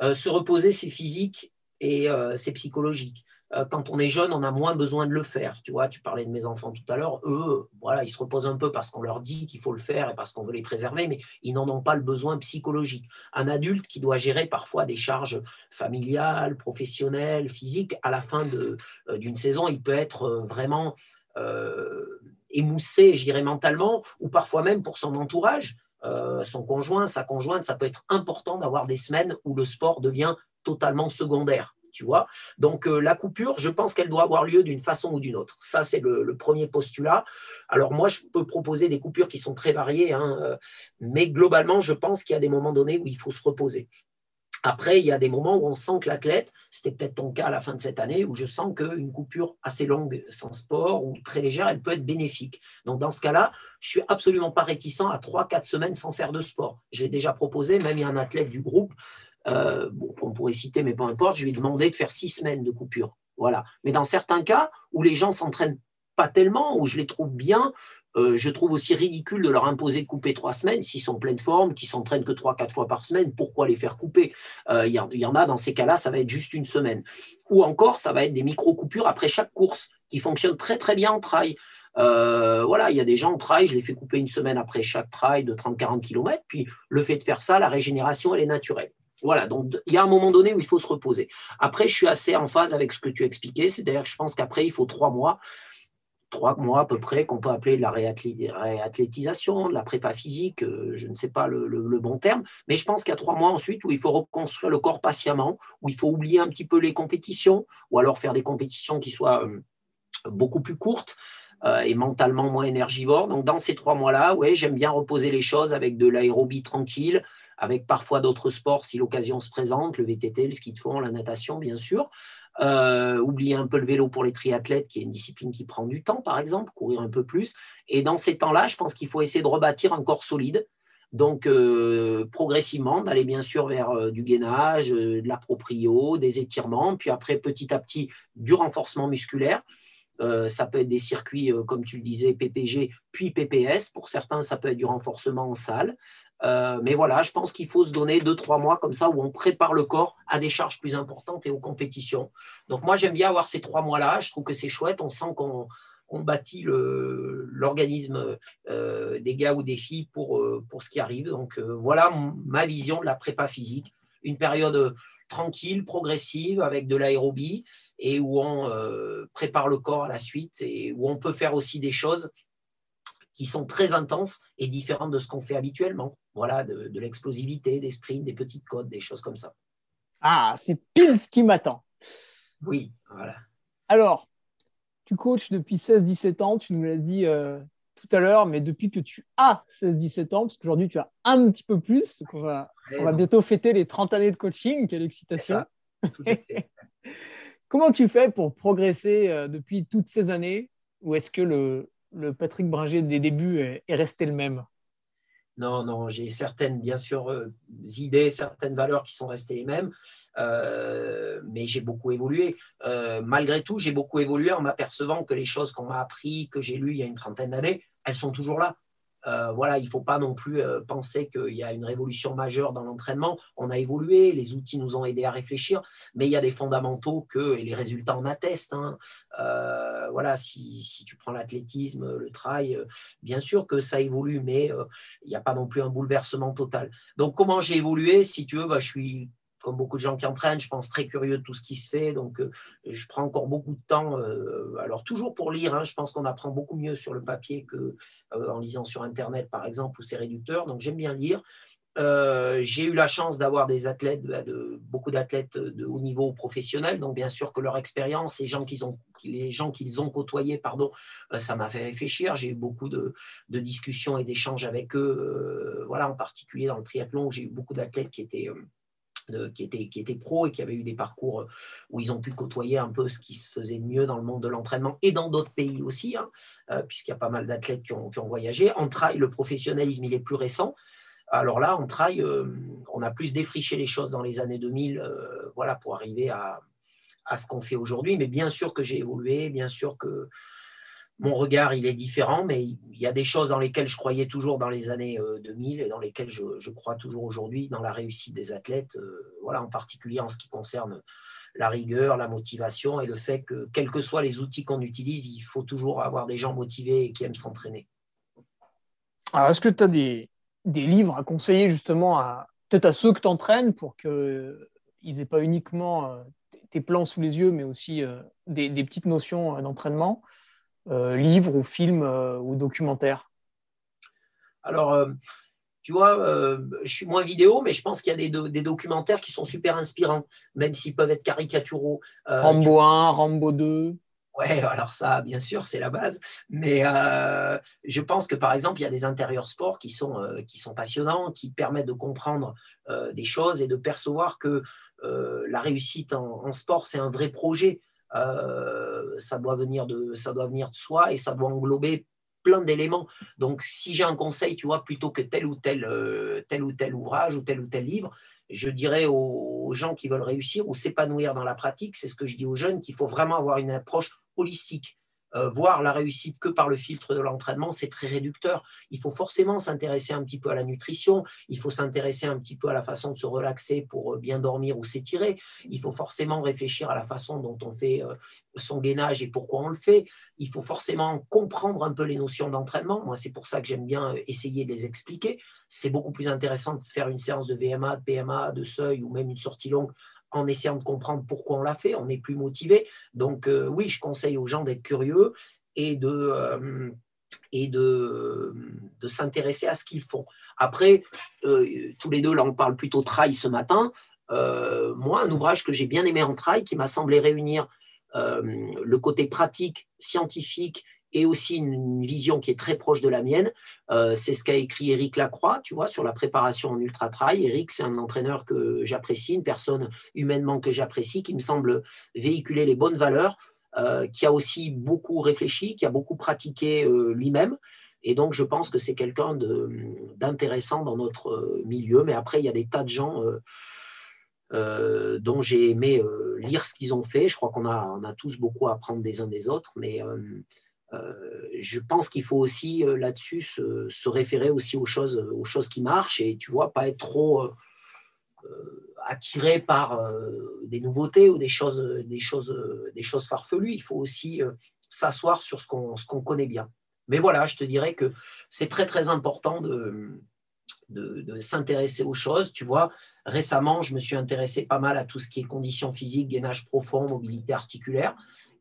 se reposer, c'est physique et euh, c'est psychologique. Euh, quand on est jeune, on a moins besoin de le faire. Tu vois, tu parlais de mes enfants tout à l'heure. Eux, voilà, ils se reposent un peu parce qu'on leur dit qu'il faut le faire et parce qu'on veut les préserver, mais ils n'en ont pas le besoin psychologique. Un adulte qui doit gérer parfois des charges familiales, professionnelles, physiques, à la fin euh, d'une saison, il peut être vraiment émoussé, je dirais mentalement, ou parfois même pour son entourage. son conjoint, sa conjointe, ça peut être important d'avoir des semaines où le sport devient totalement secondaire. Tu vois Donc euh, la coupure, je pense qu'elle doit avoir lieu d'une façon ou d'une autre. Ça, c'est le, premier postulat. Alors moi, je peux proposer des coupures qui sont très variées, hein, euh, mais globalement, je pense qu'il y a des moments donnés où il faut se reposer. Après, il y a des moments où on sent que l'athlète, c'était peut-être ton cas à la fin de cette année, où je sens qu'une coupure assez longue sans sport ou très légère, elle peut être bénéfique. Donc dans ce cas-là, je suis absolument pas réticent à 3-4 semaines sans faire de sport. J'ai déjà proposé, même il y a un athlète du groupe euh, on pourrait citer, mais peu importe, je lui ai demandé de faire six semaines de coupure. Voilà. Mais dans certains cas où les gens s'entraînent pas tellement, où je les trouve bien, euh, je trouve aussi ridicule de leur imposer de couper trois semaines s'ils sont en pleine forme, qui s'entraînent que trois, quatre fois par semaine. Pourquoi les faire couper? Euh, Il y, en a dans ces cas-là, ça va être juste une semaine. Ou encore, ça va être des micro-coupures après chaque course qui fonctionnent très très bien en trail. voilà, il y a des gens en trail, je les fais couper une semaine après chaque trail de 30-40 km, puis le fait de faire ça, la régénération, elle est naturelle. Voilà, donc il y a un moment donné où il faut se reposer. Après, je suis assez en phase avec ce que tu expliquais, c'est-à-dire que je pense qu'après, il faut trois mois, trois mois à peu près, qu'on peut appeler de la réathlétisation, de la prépa physique, euh, je ne sais pas le, bon terme, mais je pense qu'il y a trois mois ensuite où il faut reconstruire le corps patiemment, où il faut oublier un petit peu les compétitions, ou alors faire des compétitions qui soient euh, beaucoup plus courtes. Euh, et mentalement moins énergivores. Donc, dans ces trois mois-là, ouais, j'aime bien reposer les choses avec de l'aérobie tranquille, avec parfois d'autres sports si l'occasion se présente, le VTT, le ski de fond, la natation, bien sûr. oublier un peu le vélo pour les triathlètes, qui est une discipline qui prend du temps, par exemple, courir un peu plus. Et dans ces temps-là, je pense qu'il faut essayer de rebâtir un corps solide. Donc, progressivement, d'aller bien sûr vers du gainage, de la proprio, des étirements, puis après, petit à petit, du renforcement musculaire. Euh, ça peut être des circuits, euh, comme tu le disais, PPG, puis PPS. Pour certains, ça peut être du renforcement en salle. Euh, mais voilà, je pense qu'il faut se donner deux, trois mois comme ça où on prépare le corps à des charges plus importantes et aux compétitions. Donc moi, j'aime bien avoir ces trois mois-là. Je trouve que c'est chouette. On sent qu'on bâtit l'organisme des gars ou des filles pour, pour ce qui arrive. Donc voilà ma vision de la prépa physique. Une période tranquille, progressive, avec de l'aérobie, et où on euh, prépare le corps à la suite, et où on peut faire aussi des choses qui sont très intenses et différentes de ce qu'on fait habituellement. Voilà, de, l'explosivité, des sprints, des petites côtes, des choses comme ça. Ah, c'est pile ce qui m'attend. Oui, voilà. Alors, tu coaches depuis 16-17 ans, tu nous l'as dit euh, tout à l'heure, mais depuis que tu as 16-17 ans, parce qu'aujourd'hui tu as un petit peu plus, on va, on va bientôt fêter les 30 années de coaching, quelle excitation. Comment tu fais pour progresser euh, depuis toutes ces années Ou est-ce que le, le, Patrick Bringer des débuts est, resté le même? Non, non, j'ai certaines, bien sûr, euh, idées, certaines valeurs qui sont restées les mêmes. Euh, mais j'ai beaucoup évolué. malgré tout, j'ai beaucoup évolué en m'apercevant que les choses qu'on m'a appris, que j'ai lues il y a une trentaine d'années, elles sont toujours là. Euh, voilà, il ne faut pas non plus euh, penser qu'il y a une révolution majeure dans l'entraînement. On a évolué, les outils nous ont aidés à réfléchir, mais il y a des fondamentaux que, et les résultats en attestent. Hein. Euh, voilà, si, tu prends l'athlétisme, le trail, bien sûr que ça évolue, mais il n'y a pas non plus un bouleversement total. Donc, comment j'ai évolué? Si tu veux, bah, je suis comme beaucoup de gens qui entraînent, je pense très curieux de tout ce qui se fait. Donc, euh, je prends encore beaucoup de temps. Euh, alors, toujours pour lire, hein, je pense qu'on apprend beaucoup mieux sur le papier qu'en euh, lisant sur Internet, par exemple, où c'est réducteur. Donc, j'aime bien lire. j'ai eu la chance d'avoir des athlètes, bah, beaucoup d'athlètes de haut niveau professionnel. Donc, bien sûr que leur expérience, les gens qu'ils ont, les gens qu'ils ont côtoyés, pardon, ça m'a fait réfléchir. J'ai eu beaucoup de, de discussions et d'échanges avec eux. voilà, en particulier dans le triathlon, j'ai eu beaucoup d'athlètes qui étaient qui étaient, qui pros et qui avaient eu des parcours où ils ont pu côtoyer un peu ce qui se faisait de mieux dans le monde de l'entraînement et dans d'autres pays aussi, hein, euh, puisqu'il y a pas mal d'athlètes qui ont, qui ont, voyagé. En trail, le professionnalisme, il est plus récent. Alors là, en trail, euh, on a plus défriché les choses dans les années 2000 euh, voilà, pour arriver à, à ce qu'on fait aujourd'hui. Mais bien sûr que j'ai évolué, bien sûr que mon regard, il est différent, mais il y a des choses dans lesquelles je croyais toujours dans les années 2000 euh, et dans lesquelles je, crois toujours aujourd'hui dans la réussite des athlètes, euh, voilà, en particulier en ce qui concerne la rigueur, la motivation et le fait que, quels que soient les outils qu'on utilise, il faut toujours avoir des gens motivés et qui aiment s'entraîner. Alors, est-ce que tu as des, livres à conseiller justement à peut-être à ceux que tu entraînes pour qu'ils n'aient pas uniquement euh, tes plans sous les yeux, mais aussi des, petites notions d'entraînement? euh, livres ou films euh, ou documentaires Alors, euh, tu vois, je suis moins vidéo, mais je pense qu'il y a des, documentaires qui sont super inspirants, même s'ils peuvent être caricaturaux. Rambo 1, Rambo 2. Ouais, alors ça, bien sûr, c'est la base. Mais je pense que, par exemple, il y a des intérieurs sports qui sont, qui sont passionnants, qui permettent de comprendre des choses et de percevoir que la réussite en sport, c'est un vrai projet. Euh, ça, doit venir de, ça doit venir de soi et ça doit englober plein d'éléments. Donc, si j'ai un conseil, tu vois, plutôt que tel ou tel, euh, tel ou tel ouvrage ou tel ou tel livre, je dirais aux gens qui veulent réussir ou s'épanouir dans la pratique, c'est ce que je dis aux jeunes, qu'il faut vraiment avoir une approche holistique. Euh, voir la réussite que par le filtre de l'entraînement, c'est très réducteur. Il faut forcément s'intéresser un petit peu à la nutrition, il faut s'intéresser un petit peu à la façon de se relaxer pour euh, bien dormir ou s'étirer, il faut forcément réfléchir à la façon dont on fait euh, son gainage et pourquoi on le fait, il faut forcément comprendre un peu les notions d'entraînement. Moi, c'est pour ça que j'aime bien essayer de les expliquer. C'est beaucoup plus intéressant de faire une séance de VMA, de PMA, de seuil ou même une sortie longue en essayant de comprendre pourquoi on l'a fait, on est plus motivé. Donc euh, oui, je conseille aux gens d'être curieux et de, euh, et s'intéresser à ce qu'ils font. Après, euh, tous les deux, là on parle plutôt trail ce matin. moi, un ouvrage que j'ai bien aimé en trail, qui m'a semblé réunir le côté pratique, scientifique et aussi une, vision qui est très proche de la mienne. Euh, c'est ce qu'a écrit Eric Lacroix, tu vois, sur la préparation en ultra-trail. Eric, c'est un entraîneur que j'apprécie, une personne humainement que j'apprécie, qui me semble véhiculer les bonnes valeurs, euh, qui a aussi beaucoup réfléchi, qui a beaucoup pratiqué euh, lui-même. Et donc, je pense que c'est quelqu'un d'intéressant dans notre milieu. Mais après, il y a des tas de gens dont j'ai aimé lire ce qu'ils ont fait. Je crois qu'on a, on a tous beaucoup à apprendre des uns des autres. Mais je pense qu'il faut aussi euh, là-dessus se, référer aussi aux choses, aux choses qui marchent et tu vois, pas être trop euh, attiré par des nouveautés ou des choses, des choses, des choses farfelues. Il faut aussi s'asseoir sur ce qu'on connaît bien. Mais voilà, je te dirais que c'est très très important de, de, de s'intéresser aux choses. Tu vois, récemment, je me suis intéressé pas mal à tout ce qui est conditions physiques, gainage profond, mobilité articulaire.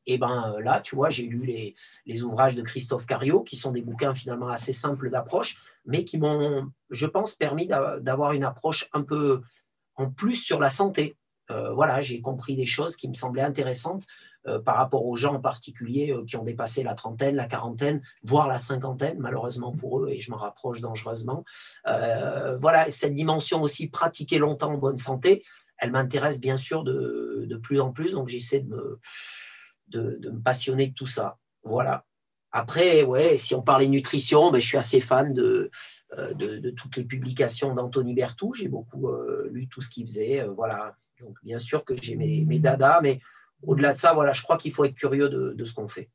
Et ben euh, là, tu vois, j'ai lu les, ouvrages de Christophe Cario, qui sont des bouquins finalement assez simples d'approche, mais qui m'ont, je pense, permis d'avoir une approche un peu en plus sur la santé. Euh, voilà, j'ai compris des choses qui me semblaient intéressantes euh, par rapport aux gens en particulier qui ont dépassé la trentaine, la quarantaine, voire la cinquantaine, malheureusement pour eux, et je m'en rapproche dangereusement. voilà, cette dimension aussi pratiquer longtemps en bonne santé, elle m'intéresse bien sûr de, de, plus en plus, donc j'essaie de me de, me passionner de tout ça. Voilà. Après, si on parlait nutrition, ben, je suis assez fan de, euh, toutes les publications d'Anthony Bertou. J'ai beaucoup euh, lu tout ce qu'il faisait. Euh, voilà. Donc, bien sûr que j'ai mes, dadas, mais au-delà de ça, je crois qu'il faut être curieux de, ce qu'on fait.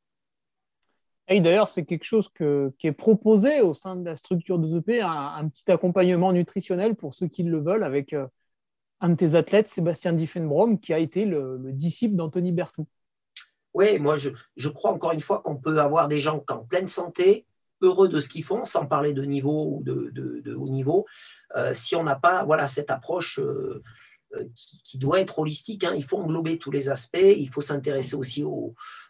Et d'ailleurs, c'est quelque chose qui est proposé au sein de la structure de ZEP, un, petit accompagnement nutritionnel pour ceux qui le veulent, avec un de tes athlètes, Sébastien Diffenbrom, qui a été le, le disciple d'Anthony Bertou. Oui, moi, je, crois encore une fois qu'on peut avoir des gens en pleine santé, heureux de ce qu'ils font, sans parler de niveau ou de, haut niveau, euh, si on n'a pas voilà, cette approche euh, euh, qui, doit être holistique. Hein. Il faut englober tous les aspects, il faut s'intéresser aussi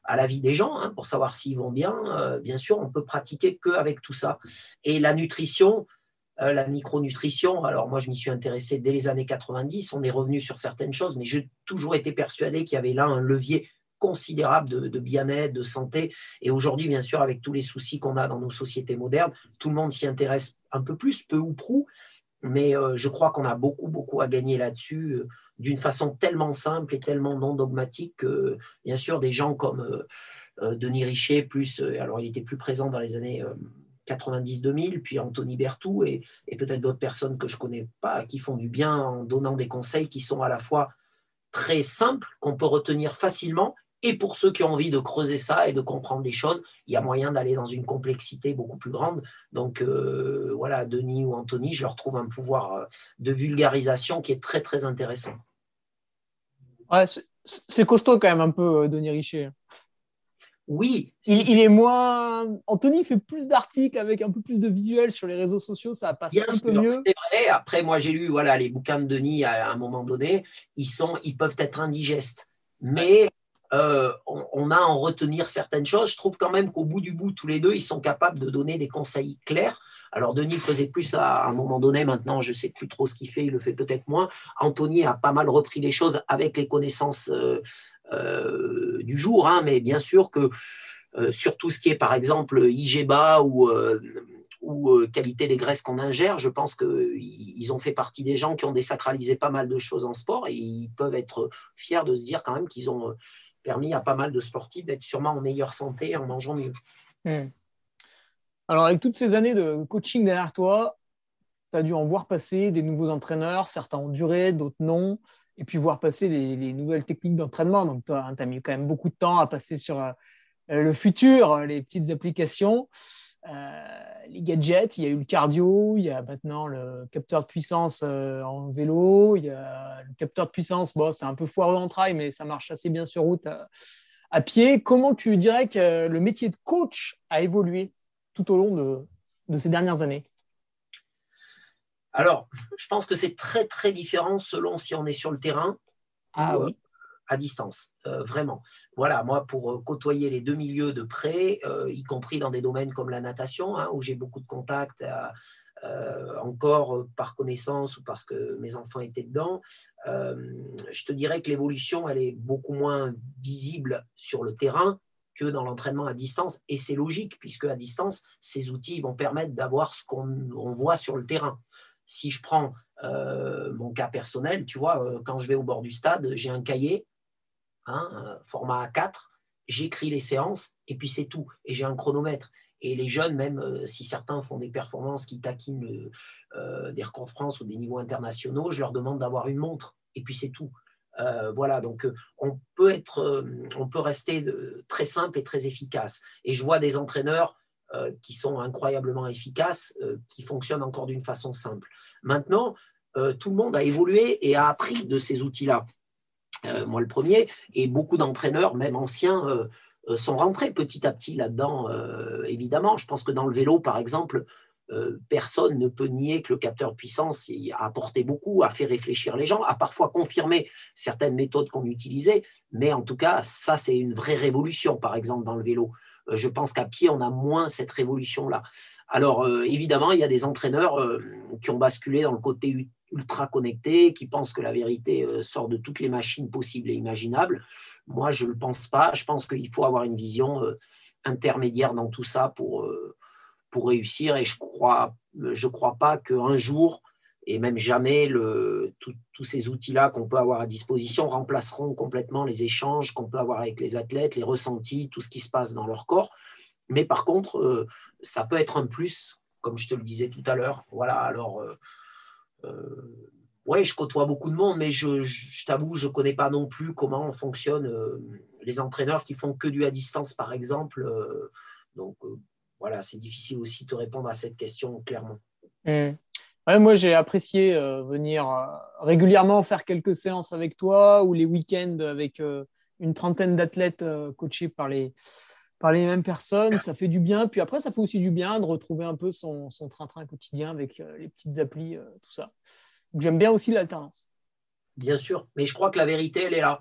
à la vie des gens hein, pour savoir s'ils vont bien. bien sûr, on peut pratiquer qu'avec tout ça. Et la nutrition, la micronutrition, alors moi je m'y suis intéressé dès les années 90, on est revenu sur certaines choses, mais j'ai toujours été persuadé qu'il y avait là un levier considérable de, bien-être, de santé. Et aujourd'hui, bien sûr, avec tous les soucis qu'on a dans nos sociétés modernes, tout le monde s'y intéresse un peu plus, peu ou prou. Mais euh, je crois qu'on a beaucoup, beaucoup à gagner là-dessus euh, d'une façon tellement simple et tellement non dogmatique que, bien sûr, des gens comme euh, Denis Richer, plus, alors il était plus présent dans les années 90-2000, puis Anthony Bertou et, et peut-être d'autres personnes que je connais pas qui font du bien en donnant des conseils qui sont à la fois très simples, qu'on peut retenir facilement et pour ceux qui ont envie de creuser ça et de comprendre des choses, il y a moyen d'aller dans une complexité beaucoup plus grande. Donc euh, voilà, Denis ou Anthony, je leur trouve un pouvoir euh, de vulgarisation qui est très très intéressant. Ouais, c'est costaud quand même un peu, euh, Denis Richer. Oui. il, est moins. Anthony fait plus d'articles avec un peu plus de visuels sur les réseaux sociaux, ça passe un peu mieux. C'est vrai. Après, moi, j'ai lu voilà les bouquins de Denis à un moment donné. Ils sont, ils peuvent être indigestes, mais euh, on, a à en retenir certaines choses. Je trouve quand même qu'au bout du bout, tous les deux, ils sont capables de donner des conseils clairs. Alors, Denis faisait plus ça à un moment donné. Maintenant, je ne sais plus trop ce qu'il fait. Il le fait peut-être moins. Anthony a pas mal repris les choses avec les connaissances euh, euh, du jour. Hein. mais bien sûr que sur tout ce qui est, par exemple, IGBA ou ou qualité des graisses qu'on ingère, je pense qu'ils ont fait partie des gens qui ont désacralisé pas mal de choses en sport et ils peuvent être fiers de se dire quand même qu'ils ont permis à pas mal de sportifs d'être sûrement en meilleure santé en mangeant mieux. Hmm. Alors, avec toutes ces années de coaching derrière toi, tu as dû en voir passer des nouveaux entraîneurs, certains ont duré, d'autres non, et puis voir passer les, nouvelles techniques d'entraînement. Donc, tu as, as, mis quand même beaucoup de temps à passer sur euh, le futur, les petites applications. Euh, les gadgets, il y a eu le cardio, il y a maintenant le capteur de puissance euh, en vélo, il y a le capteur de puissance, bon, c'est un peu foireux en trail, mais ça marche assez bien sur route euh, à, pied. Comment tu dirais que le métier de coach a évolué tout au long de, ces dernières années? Alors, je pense que c'est très, très différent selon si on est sur le terrain ah, oui à distance, euh, vraiment. Voilà, moi, pour euh, côtoyer les deux milieux de près, euh, y compris dans des domaines comme la natation, hein, où j'ai beaucoup de contacts encore par connaissance ou parce que mes enfants étaient dedans, je te dirais que l'évolution, elle est beaucoup moins visible sur le terrain, que dans l'entraînement à distance. Et c'est logique, puisque à distance, ces outils vont permettre d'avoir ce qu'on voit sur le terrain. Si je prends mon cas personnel, tu vois, quand je vais au bord du stade, j'ai un cahier, hein, format A4, j'écris les séances et puis c'est tout. Et j'ai un chronomètre. Et les jeunes, même euh, si certains font des performances qui taquinent des records de France ou des niveaux internationaux, je leur demande d'avoir une montre. Et puis c'est tout. voilà, donc on peut être, on peut rester très simple et très efficace. Et je vois des entraîneurs euh, qui sont incroyablement efficaces, euh, qui fonctionnent encore d'une façon simple. Maintenant, euh, tout le monde a évolué et a appris de ces outils-là. Moi, le premier, et beaucoup d'entraîneurs, même anciens, sont rentrés petit à petit là-dedans, évidemment. Je pense que dans le vélo, par exemple, personne ne peut nier que le capteur puissance a apporté beaucoup, a fait réfléchir les gens, a parfois confirmé certaines méthodes qu'on utilisait, mais en tout cas, ça, c'est une vraie révolution, par exemple, dans le vélo. Euh, je pense qu'à pied, on a moins cette révolution-là. Alors, euh, évidemment, il y a des entraîneurs euh, qui ont basculé dans le côté ultra connecté, qui pensent que la vérité sort de toutes les machines possibles et imaginables. Moi, je ne le pense pas. Je pense qu'il faut avoir une vision intermédiaire dans tout ça pour, pour réussir. Et je crois, je crois pas qu'un jour, et même jamais le, tous ces outils-là qu'on peut avoir à disposition remplaceront complètement les échanges qu'on peut avoir avec les athlètes, les ressentis, tout ce qui se passe dans leur corps. Mais par contre, euh, ça peut être un plus, comme je te le disais tout à l'heure. Voilà, alors, euh, euh, ouais, je côtoie beaucoup de monde, mais je, t'avoue, je ne connais pas non plus comment fonctionnent les entraîneurs qui font que du à distance, par exemple. donc, voilà, c'est difficile aussi de répondre à cette question clairement. Mmh moi, j'ai apprécié euh, venir euh, régulièrement faire quelques séances avec toi ou les week-ends avec euh, une trentaine d'athlètes coachés par les, par les mêmes personnes. Ça fait du bien. Puis après, ça fait aussi du bien de retrouver un peu son, son train-train quotidien avec les petites applis, tout ça. Donc, j'aime bien aussi l'alternance. Bien sûr, mais je crois que la vérité, elle est là.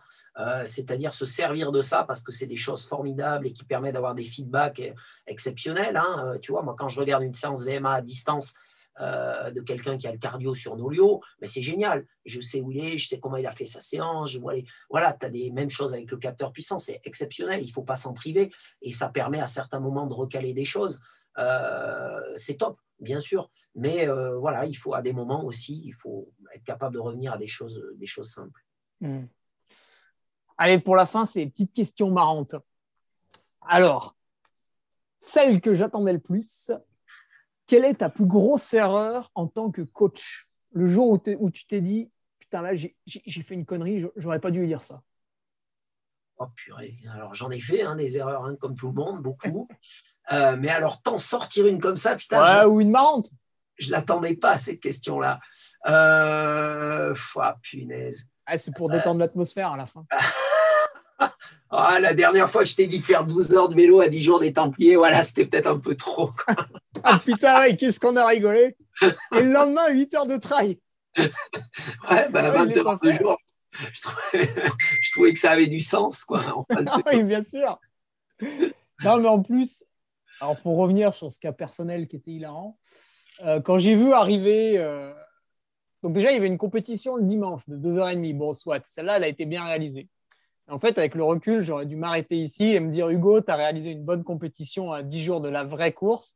c'est-à-dire se servir de ça parce que c'est des choses formidables et qui permettent d'avoir des feedbacks exceptionnels. Hein. tu vois, moi, quand je regarde une séance VMA à distance, euh, de quelqu'un qui a le cardio sur Nolio, mais c'est génial. Je sais où il est, je sais comment il a fait sa séance. Je vois Voilà, tu as des mêmes choses avec le capteur puissant, c'est exceptionnel, il ne faut pas s'en priver et ça permet à certains moments de recaler des choses. Euh, c'est top, bien sûr, mais euh, voilà, il faut à des moments aussi, il faut être capable de revenir à des choses, des choses simples. Hmm. Allez, pour la fin, c'est une petite question marrante. Alors, celle que j'attendais le plus, quelle est ta plus grosse erreur en tant que coach? Le jour où, tu t'es dit, putain, là, j'ai fait une connerie, j'aurais pas dû lui dire ça. Oh purée, alors j'en ai fait hein, des erreurs, hein, comme tout le monde, beaucoup. Euh, mais alors, t'en sortir une comme ça, putain. ou une marrante. Je l'attendais pas, cette question-là. Euh... punaise. Ah, c'est pour détendre l'atmosphère à la fin. Ah, la dernière fois que je t'ai dit de faire 12 heures de vélo à 10 jours des Templiers, voilà, c'était peut-être un peu trop. ah putain, qu'est-ce qu'on a rigolé. Et le lendemain, 8 heures de trail. ouais, bah, 20 heures de jour. Je trouvais, que ça avait du sens, quoi. oui, bien sûr. Non, mais en plus, alors pour revenir sur ce cas personnel qui était hilarant, euh, quand j'ai vu arriver. Euh, donc, déjà, il y avait une compétition le dimanche de 2h30. Bon, soit, celle-là, elle a été bien réalisée. En fait, avec le recul, j'aurais dû m'arrêter ici et me dire Hugo, tu as réalisé une bonne compétition à 10 jours de la vraie course.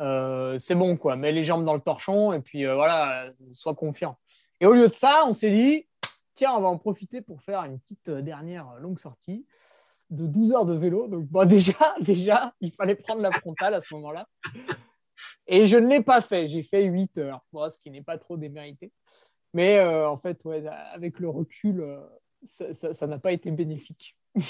Euh, c'est bon, quoi. Mets les jambes dans le torchon et puis euh, voilà, sois confiant. Et au lieu de ça, on s'est dit tiens, on va en profiter pour faire une petite euh, dernière longue sortie de 12 heures de vélo. Donc, bon, déjà, déjà, il fallait prendre la frontale à ce moment-là. Et je ne l'ai pas fait. J'ai fait 8 heures, ce qui n'est pas trop démérité. Mais en fait, ouais, avec le recul, ça n'a pas été bénéfique.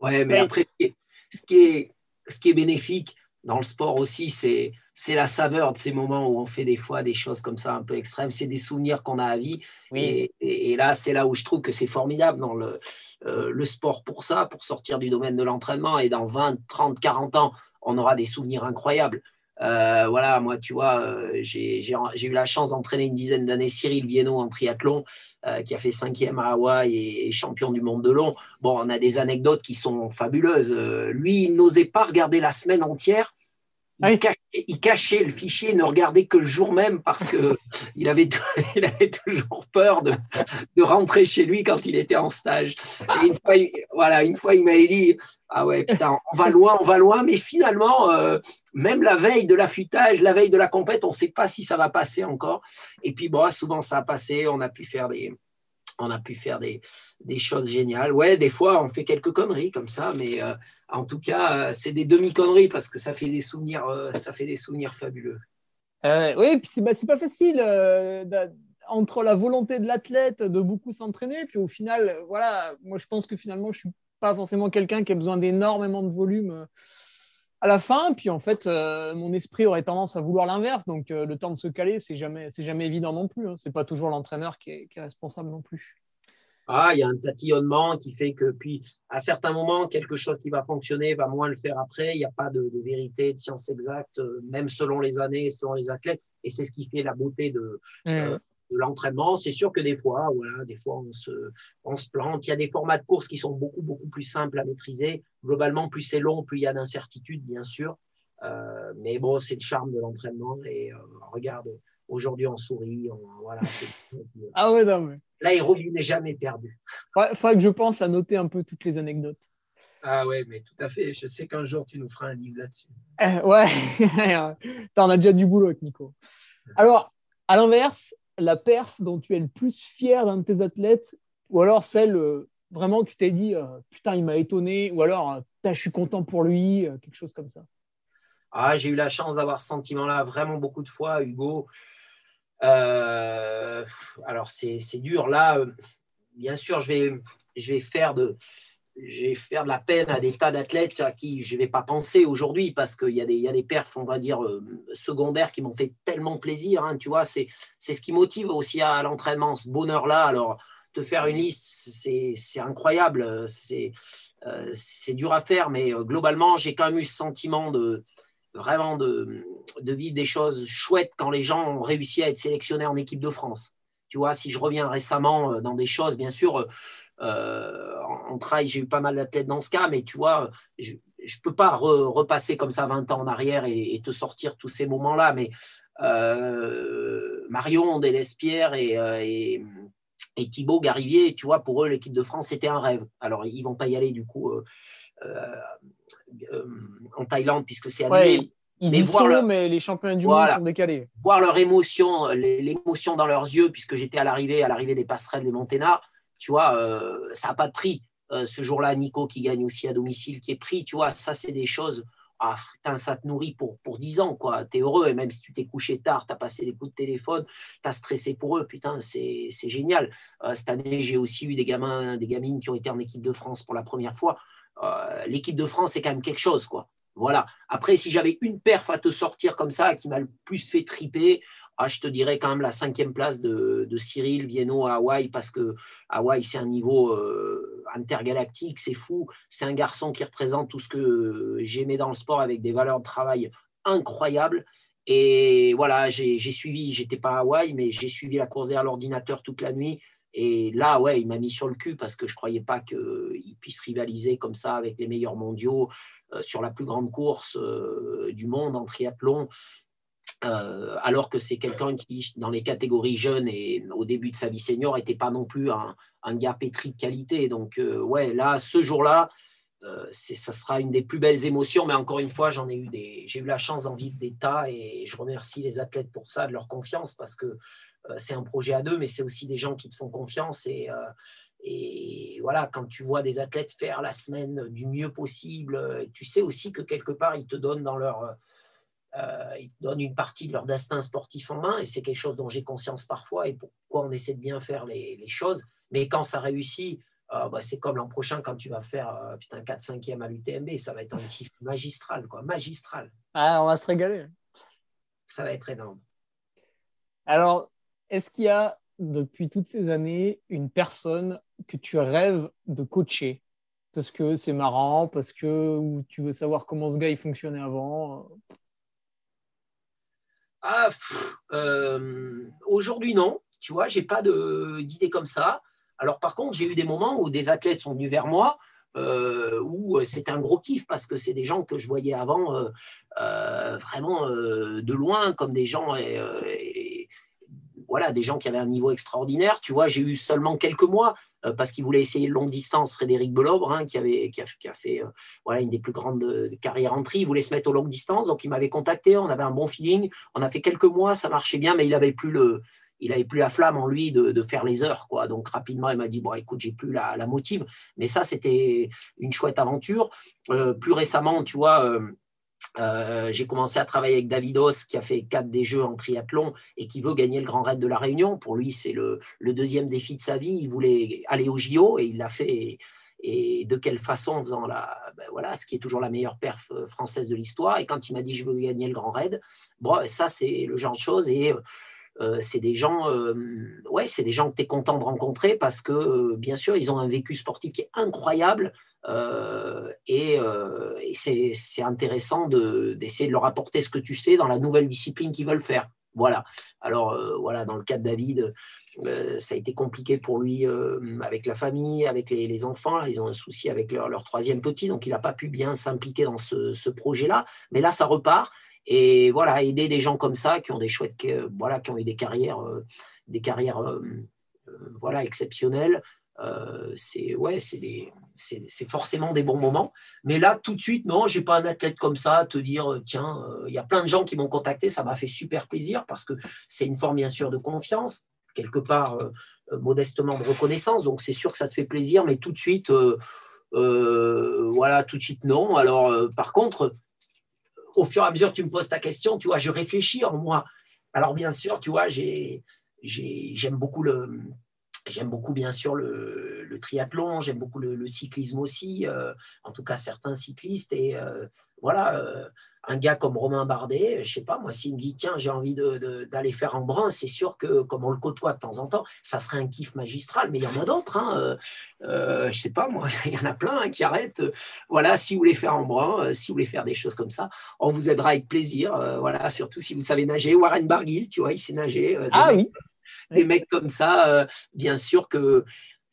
Ouais, mais après, ce qui est, ce qui est bénéfique dans le sport aussi, c'est c'est la saveur de ces moments où on fait des fois des choses comme ça un peu extrêmes. C'est des souvenirs qu'on a à vie. Et, et, là, c'est là où je trouve que c'est formidable dans le, euh, le sport pour ça, pour sortir du domaine de l'entraînement. Et dans 20, 30, 40 ans, on aura des souvenirs incroyables. Euh, voilà, moi, tu vois, euh, j'ai eu la chance d'entraîner une dizaine d'années Cyril Viennot en triathlon, euh, qui a fait cinquième à Hawaï et, champion du monde de long. Bon, on a des anecdotes qui sont fabuleuses. lui, il n'osait pas regarder la semaine entière il, cachait, le fichier, ne regardait que le jour même parce qu'il avait, il avait toujours peur de, rentrer chez lui quand il était en stage. Et une fois, il, voilà, une fois, il m'avait dit Ah ouais, putain, on va loin, on va loin, mais finalement, euh, même la veille de l'affûtage, la veille de la compète, on ne sait pas si ça va passer encore. Et puis, bon, souvent, ça a passé, on a pu faire des on a pu faire des, choses géniales. Ouais, des fois, on fait quelques conneries comme ça, mais euh, en tout cas, euh, c'est des demi-conneries parce que ça fait des souvenirs, euh, ça fait des souvenirs fabuleux. oui, puis c'est pas, pas facile entre la volonté de l'athlète de beaucoup s'entraîner, puis au final, voilà, moi je pense que finalement, je suis pas forcément quelqu'un qui a besoin d'énormément de volume à la fin. Puis en fait, mon esprit aurait tendance à vouloir l'inverse. Donc le temps de se caler, c'est jamais, c'est jamais évident non plus. Hein. C'est pas toujours l'entraîneur qui est, responsable non plus ah, il y a un tatillonnement qui fait que, puis, à certains moments, quelque chose qui va fonctionner va moins le faire après. Il n'y a pas de, vérité, de science exacte, euh, même selon les années, selon les athlètes. Et c'est ce qui fait la beauté de, mmh. euh, l'entraînement. C'est sûr que des fois, voilà, des fois, on se, on se plante. Il y a des formats de course qui sont beaucoup, beaucoup plus simples à maîtriser. Globalement, plus c'est long, plus il y a d'incertitudes, bien sûr. Euh, mais bon, c'est le charme de l'entraînement. Et regarde, aujourd'hui, on sourit. voilà, ah ouais, non, mais l'aérobie n'est jamais perdu. Il faudrait que je pense à noter un peu toutes les anecdotes. Ah ouais, mais tout à fait. Je sais qu'un jour, tu nous feras un livre là-dessus. Eh, ouais, t'en as déjà du boulot avec Nico. Alors, à l'inverse, la perf dont tu es le plus fier d'un de tes athlètes, ou alors celle, euh, vraiment, tu t'es dit, euh, putain, il m'a étonné, ou alors, euh, je suis content pour lui, quelque chose comme ça. Ah, j'ai eu la chance d'avoir ce sentiment-là vraiment beaucoup de fois, Hugo. Alors, c'est dur. Là, bien sûr, je vais, je vais faire de, je vais faire de la peine à des tas d'athlètes à qui je ne vais pas penser aujourd'hui parce qu'il y, a des, y a des perfs, on va dire, euh, secondaires qui m'ont fait tellement plaisir. Hein, tu vois, c'est ce qui motive aussi à l'entraînement, ce bonheur-là. Alors, te faire une liste, c'est incroyable. C'est euh, c'est dur à faire, mais globalement, j'ai quand même eu ce sentiment de, vraiment de, vivre des choses chouettes quand les gens ont réussi à être sélectionnés en équipe de France. Tu vois, si je reviens récemment euh, dans des choses, bien sûr, euh, en trail, j'ai eu pas mal d'athlètes dans ce cas, mais tu vois, je ne peux pas repasser comme ça 20 ans en arrière et, te sortir tous ces moments-là, mais euh, Marion, Delespierre et, et, et, Thibaut Garivier, tu vois, pour eux, l'équipe de France, c'était un rêve. Alors, ils vont pas y aller, du coup, euh, en Thaïlande puisque c'est annulé. Ils mais y sont, mais les championnats du monde sont décalés. Voir leur émotion, l'émotion dans leurs yeux, puisque j'étais à l'arrivée, à l'arrivée des passerelles des Montena, tu vois, euh, ça n'a pas de prix. Euh, ce jour-là, Nico qui gagne aussi à domicile, qui est pris, tu vois, ça, c'est des choses. Ah, putain, ça te nourrit pour, pour 10 ans, quoi. Tu es heureux, et même si tu t'es couché tard, tu as passé des coups de téléphone, tu as stressé pour eux, putain, c'est génial. cette année, j'ai aussi eu des gamins, des gamines qui ont été en équipe de France pour la première fois. Euh, l'équipe de France, c'est quand même quelque chose, quoi. Voilà. Après, si j'avais une perf à te sortir comme ça, qui m'a le plus fait triper, ah, je te dirais quand même la cinquième place de, Cyril Vienno à Hawaï, parce que Hawaï, c'est un niveau euh, intergalactique, c'est fou. C'est un garçon qui représente tout ce que j'aimais dans le sport avec des valeurs de travail incroyables. Et voilà, j'ai suivi, j'étais pas à Hawaï, mais j'ai suivi la course derrière l'ordinateur toute la nuit. Et là, ouais, il m'a mis sur le cul parce que je ne croyais pas qu'il puisse rivaliser comme ça avec les meilleurs mondiaux euh, sur la plus grande course euh, du monde en triathlon. Euh, alors que c'est quelqu'un qui, dans les catégories jeunes et au début de sa vie senior, n'était pas non plus un, gars pétri de qualité. Donc, ouais, là, ce jour-là, ça sera une des plus belles émotions. Mais encore une fois, j'en ai eu des, j'ai eu la chance d'en vivre des tas et je remercie les athlètes pour ça, de leur confiance, parce que euh, c'est un projet à deux, mais c'est aussi des gens qui te font confiance. Et, euh, et voilà, quand tu vois des athlètes faire la semaine du mieux possible, euh, tu sais aussi que quelque part, ils te donnent dans leur... ils te donnent une partie de leur destin sportif en main, et c'est quelque chose dont j'ai conscience parfois, et pourquoi on essaie de bien faire les, choses. Mais quand ça réussit, bah, c'est comme l'an prochain quand tu vas faire putain 4-5e à l'UTMB, ça va être un kiff magistral, quoi, magistral. Ah, on va se régaler. Ça va être énorme. Alors, est-ce qu'il y a depuis toutes ces années une personne que tu rêves de coacher parce que c'est marrant, parce que tu veux savoir comment ce gars il fonctionnait avant ah, euh, Aujourd'hui, non. Tu vois, j'ai pas d'idée comme ça. Alors, par contre, j'ai eu des moments où des athlètes sont venus vers moi où c'était un gros kiff parce que c'est des gens que je voyais avant vraiment de loin comme des gens voilà, des gens qui avaient un niveau extraordinaire. Tu vois, j'ai eu seulement quelques mois euh, parce qu'il voulait essayer longue distance. Frédéric Belobre, hein, qui, avait, qui, a, fait euh, voilà, une des plus grandes euh, carrières en tri, il voulait se mettre aux longues distances. Donc, il m'avait contacté. On avait un bon feeling. On a fait quelques mois, ça marchait bien, mais il n'avait plus le. Il plus la flamme en lui de, faire les heures, quoi. Donc rapidement, il m'a dit bon, écoute, j'ai plus la, motive. Mais ça, c'était une chouette aventure. plus récemment, tu vois, euh, j'ai commencé à travailler avec Davidos qui a fait quatre des jeux en triathlon et qui veut gagner le Grand Raid de la Réunion. Pour lui, c'est le, deuxième défi de sa vie. Il voulait aller au JO et il l'a fait. Et, de quelle façon en faisant la, ben voilà, ce qui est toujours la meilleure perf euh, française de l'histoire. Et quand il m'a dit je veux gagner le Grand Raid, bon, ça c'est le genre de choses. Et euh, c'est des gens, ouais, c'est des gens que tu es content de rencontrer parce que bien sûr ils ont un vécu sportif qui est incroyable. Euh, et, euh, c'est intéressant d'essayer de, leur apporter ce que tu sais dans la nouvelle discipline qu'ils veulent faire. Voilà. Alors, euh, voilà, dans le cas de David, ça a été compliqué pour lui avec la famille, avec les, enfants. Ils ont un souci avec leur, troisième petit, donc il n'a pas pu bien s'impliquer dans ce, projet-là. Mais là, ça repart. Et voilà, aider des gens comme ça qui ont des chouettes, voilà, qui ont eu des carrières, des carrières voilà, exceptionnelles, euh, c'est ouais, c'est forcément des bons moments. Mais là, tout de suite, non, j'ai pas un athlète comme ça à te dire, euh, tiens, euh, il y a plein de gens qui m'ont contacté, ça m'a fait super plaisir parce que c'est une forme bien sûr de confiance, quelque part modestement de reconnaissance. Donc c'est sûr que ça te fait plaisir, mais tout de suite, voilà, tout de suite non. Alors par contre, au fur et à mesure que tu me poses ta question, tu vois, je réfléchis en moi. Alors bien sûr, tu vois, j'ai j'aime beaucoup le beaucoup, bien sûr, le, triathlon, j'aime beaucoup le, cyclisme aussi, euh, en tout cas certains cyclistes. Et euh, voilà, euh, un gars comme Romain Bardet, je sais pas, moi, s'il me dit, tiens, j'ai envie d'aller faire en brun, c'est sûr que, comme on le côtoie de temps en temps, ça serait un kiff magistral. Mais il y en a d'autres, hein, je sais pas, moi, il y en a plein hein, qui arrêtent. voilà, si vous voulez faire en brun, si vous voulez faire des choses comme ça, on vous aidera avec plaisir. voilà, surtout si vous savez nager. Warren Barguil, tu vois, il sait nager. ah oui des mecs comme ça, euh, bien sûr que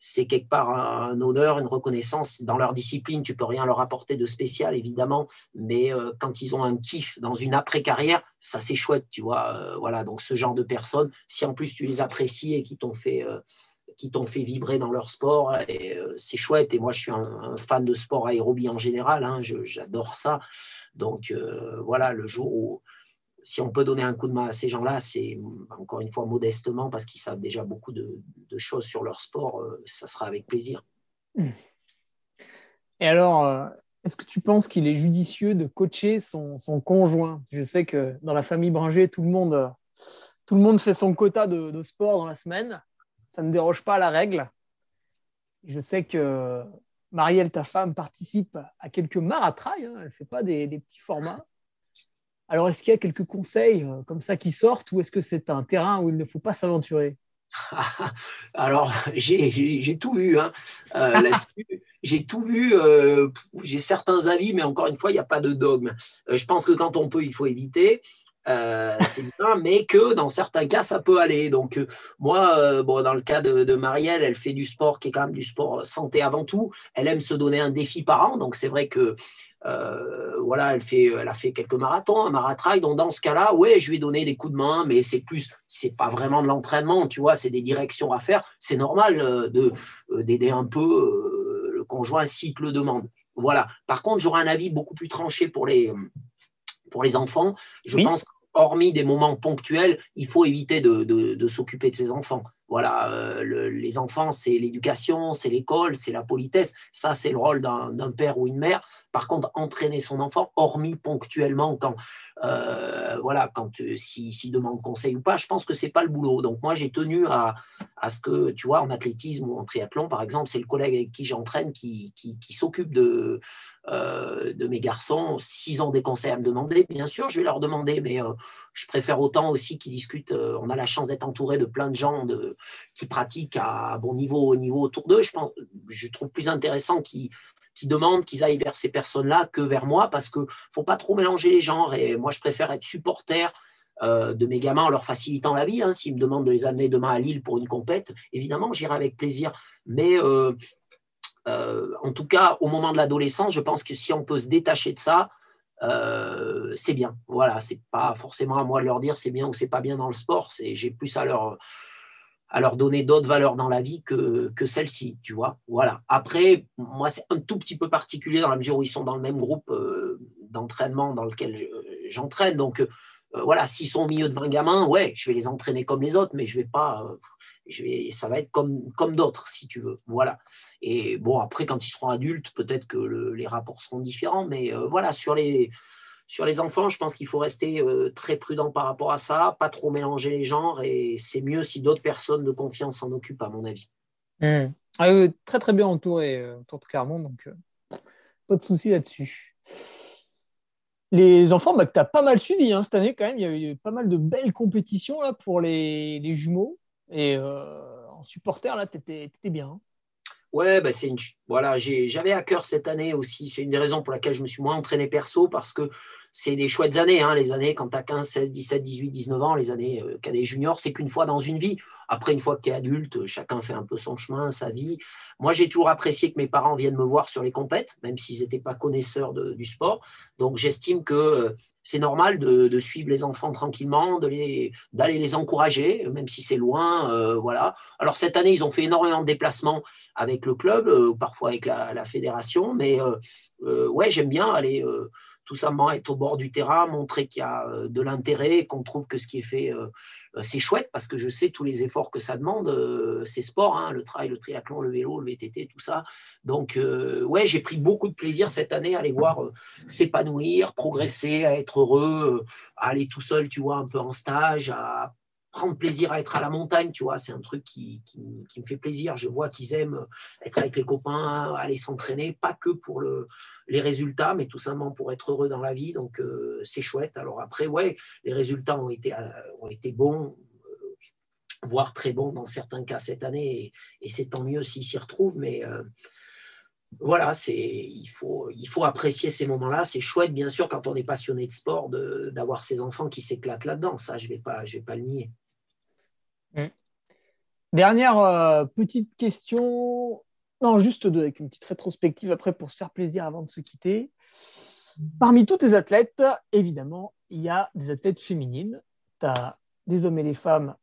c'est quelque part un, honneur, une reconnaissance dans leur discipline. Tu peux rien leur apporter de spécial, évidemment, mais euh, quand ils ont un kiff dans une après-carrière, ça c'est chouette, tu vois. Euh, voilà, donc ce genre de personnes, si en plus tu les apprécies et qui t'ont fait t'ont fait vibrer dans leur sport, c'est chouette. Et moi, je suis un, fan de sport aérobie en général, hein, j'adore ça. Donc voilà, le jour où si on peut donner un coup de main à ces gens-là, c'est encore une fois modestement parce qu'ils savent déjà beaucoup de, choses sur leur sport, euh, ça sera avec plaisir. Hmm. Et alors, euh, est-ce que tu penses qu'il est judicieux de coacher son, conjoint? Je sais que dans la famille Bringer, tout le monde, tout le monde fait son quota de, sport dans la semaine. Ça ne déroge pas à la règle. Je sais que Marielle, ta femme, participe à quelques maratrailles. Hein. Elle ne fait pas des petits formats. Alors, est-ce qu'il y a quelques conseils euh, comme ça qui sortent ou est-ce que c'est un terrain où il ne faut pas s'aventurer? Alors, j'ai tout vu hein, euh, là-dessus. J'ai tout vu. Euh, j'ai certains avis, mais encore une fois, il n'y a pas de dogme. je pense que quand on peut, il faut éviter. C'est bien, mais que dans certains cas, ça peut aller. Donc, moi, bon, dans le cas de, de, Marielle, elle fait du sport qui est quand même du sport santé avant tout. Elle aime se donner un défi par an. Donc, c'est vrai que euh, voilà, elle, fait, elle a fait quelques marathons, un maratrail. Donc, dans ce cas-là, ouais, je lui ai donné des coups de main, mais c'est plus, c'est pas vraiment de l'entraînement, tu vois, c'est des directions à faire. C'est normal euh, de, euh, d'aider un peu le conjoint si le demande. Voilà. Par contre, j'aurais un avis beaucoup plus tranché pour les, pour les enfants. Je pense hormis des moments ponctuels, il faut éviter de, s'occuper de ses enfants. Voilà, euh, les enfants, c'est l'éducation, c'est l'école, c'est la politesse. Ça, c'est le rôle d'un père ou une mère. Par contre, entraîner son enfant, hormis ponctuellement, quand euh, voilà, quand euh, s'il demande conseil ou pas, je pense que c'est pas le boulot. Donc moi, j'ai tenu à, à, ce que, tu vois, en athlétisme ou en triathlon, par exemple, c'est le collègue avec qui j'entraîne qui, qui, qui s'occupe de, de mes garçons. S'ils ont des conseils à me demander, bien sûr, je vais leur demander, mais je préfère autant aussi qu'ils discutent. on a la chance d'être entouré de plein de gens de qui pratiquent à bon niveau, au niveau autour d'eux. Je, pense, je trouve plus intéressant qu'ils qui demandent qu'ils aillent vers ces personnes-là que vers moi parce que faut pas trop mélanger les genres. Et moi, je préfère être supporter euh, de mes gamins en leur facilitant la vie. Hein. S'ils me demandent de les amener demain à Lille pour une compète, évidemment, j'irai avec plaisir. Mais euh, en tout cas, au moment de l'adolescence, je pense que si on peut se détacher de ça, c'est bien. Voilà, c'est pas forcément à moi de leur dire c'est bien ou c'est pas bien dans le sport. J'ai plus à leur à leur donner d'autres valeurs dans la vie que, que celle-ci, tu vois. Voilà. Après, moi, c'est un tout petit peu particulier dans la mesure où ils sont dans le même groupe d'entraînement dans lequel j'entraîne. Donc, voilà, s'ils sont au milieu de 20 gamins, ouais, je vais les entraîner comme les autres, mais je vais pas, je vais, ça va être comme, comme d'autres, si tu veux. Voilà. Et bon, après, quand ils seront adultes, peut-être que les rapports seront différents, mais voilà, sur les, sur les enfants, je pense qu'il faut rester très prudent par rapport à ça, pas trop mélanger les genres, et c'est mieux si d'autres personnes de confiance s'en occupent, à mon avis. Mmh. Ah très très bien entouré, de Clermont, donc pas de souci là-dessus. Les enfants, bah, tu as pas mal suivi hein, cette année quand même. Il y a eu pas mal de belles compétitions là, pour les, les jumeaux. Et euh, en supporter, là, tu étais, bien. Hein. Ouais, bah c'est une, voilà, j'avais à cœur cette année aussi. C'est une des raisons pour laquelle je me suis moins entraîné perso parce que c'est des chouettes années, hein, les années quand tu as 15, 16, 17, 18, 19 ans, les années euh, cadets juniors, c'est qu'une fois dans une vie. Après, une fois que tu es adulte, chacun fait un peu son chemin, sa vie. Moi, j'ai toujours apprécié que mes parents viennent me voir sur les compètes, même s'ils n'étaient pas connaisseurs du sport. Donc, j'estime que euh, c'est normal de, suivre les enfants tranquillement, d'aller les, les encourager, même si c'est loin. Euh, voilà. Alors cette année, ils ont fait énormément de déplacements avec le club, parfois avec la fédération, mais ouais, j'aime bien aller tout simplement être au bord du terrain, montrer qu'il y a euh, de l'intérêt, qu'on trouve que ce qui est fait, euh, euh, c'est chouette, parce que je sais tous les efforts que ça demande, ces sports, hein, le trail, le triathlon, le vélo, le VTT, tout ça. Donc, ouais, j'ai pris beaucoup de plaisir cette année à les voir s'épanouir, progresser, à être heureux, à aller tout seul, tu vois, un peu en stage, à prendre plaisir à être à la montagne, tu vois, c'est un truc qui, me fait plaisir. Je vois qu'ils aiment être avec les copains, aller s'entraîner, pas que pour le, les résultats, mais tout simplement pour être heureux dans la vie. Donc, euh, c'est chouette. Alors après, ouais, les résultats ont été, euh, ont été bons, euh, voire très bons dans certains cas cette année, et, c'est tant mieux s'ils s'y retrouvent, mais voilà, il faut, apprécier ces moments-là. C'est chouette, bien sûr, quand on est passionné de sport, d'avoir ces enfants qui s'éclatent là-dedans. Ça, je ne vais pas le nier. Dernière euh, petite question, non, juste deux, avec une petite rétrospective après pour se faire plaisir avant de se quitter. Parmi tous tes athlètes, évidemment, il y a des athlètes féminines. Tu as des hommes et des femmes,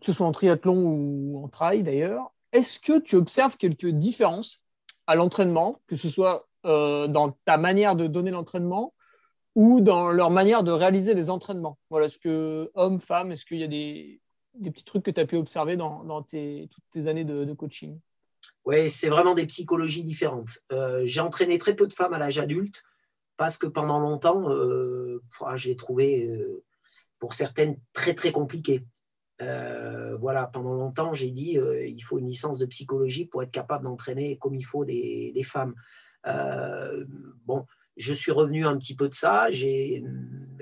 que ce soit en triathlon ou en trail d'ailleurs. Est-ce que tu observes quelques différences à l'entraînement, que ce soit euh, dans ta manière de donner l'entraînement ou dans leur manière de réaliser les entraînements? Voilà, est-ce que hommes, femmes, est-ce qu'il y a des, des petits trucs que tu as pu observer dans, tes, toutes tes années de, coaching? Oui, c'est vraiment des psychologies différentes. Euh, j'ai entraîné très peu de femmes à l'âge adulte parce que pendant longtemps, euh, j'ai trouvé euh, pour certaines très très compliqué. voilà, pendant longtemps, j'ai dit il faut une licence de psychologie pour être capable d'entraîner comme il faut des, des femmes. bon, je suis revenu un petit peu de ça, je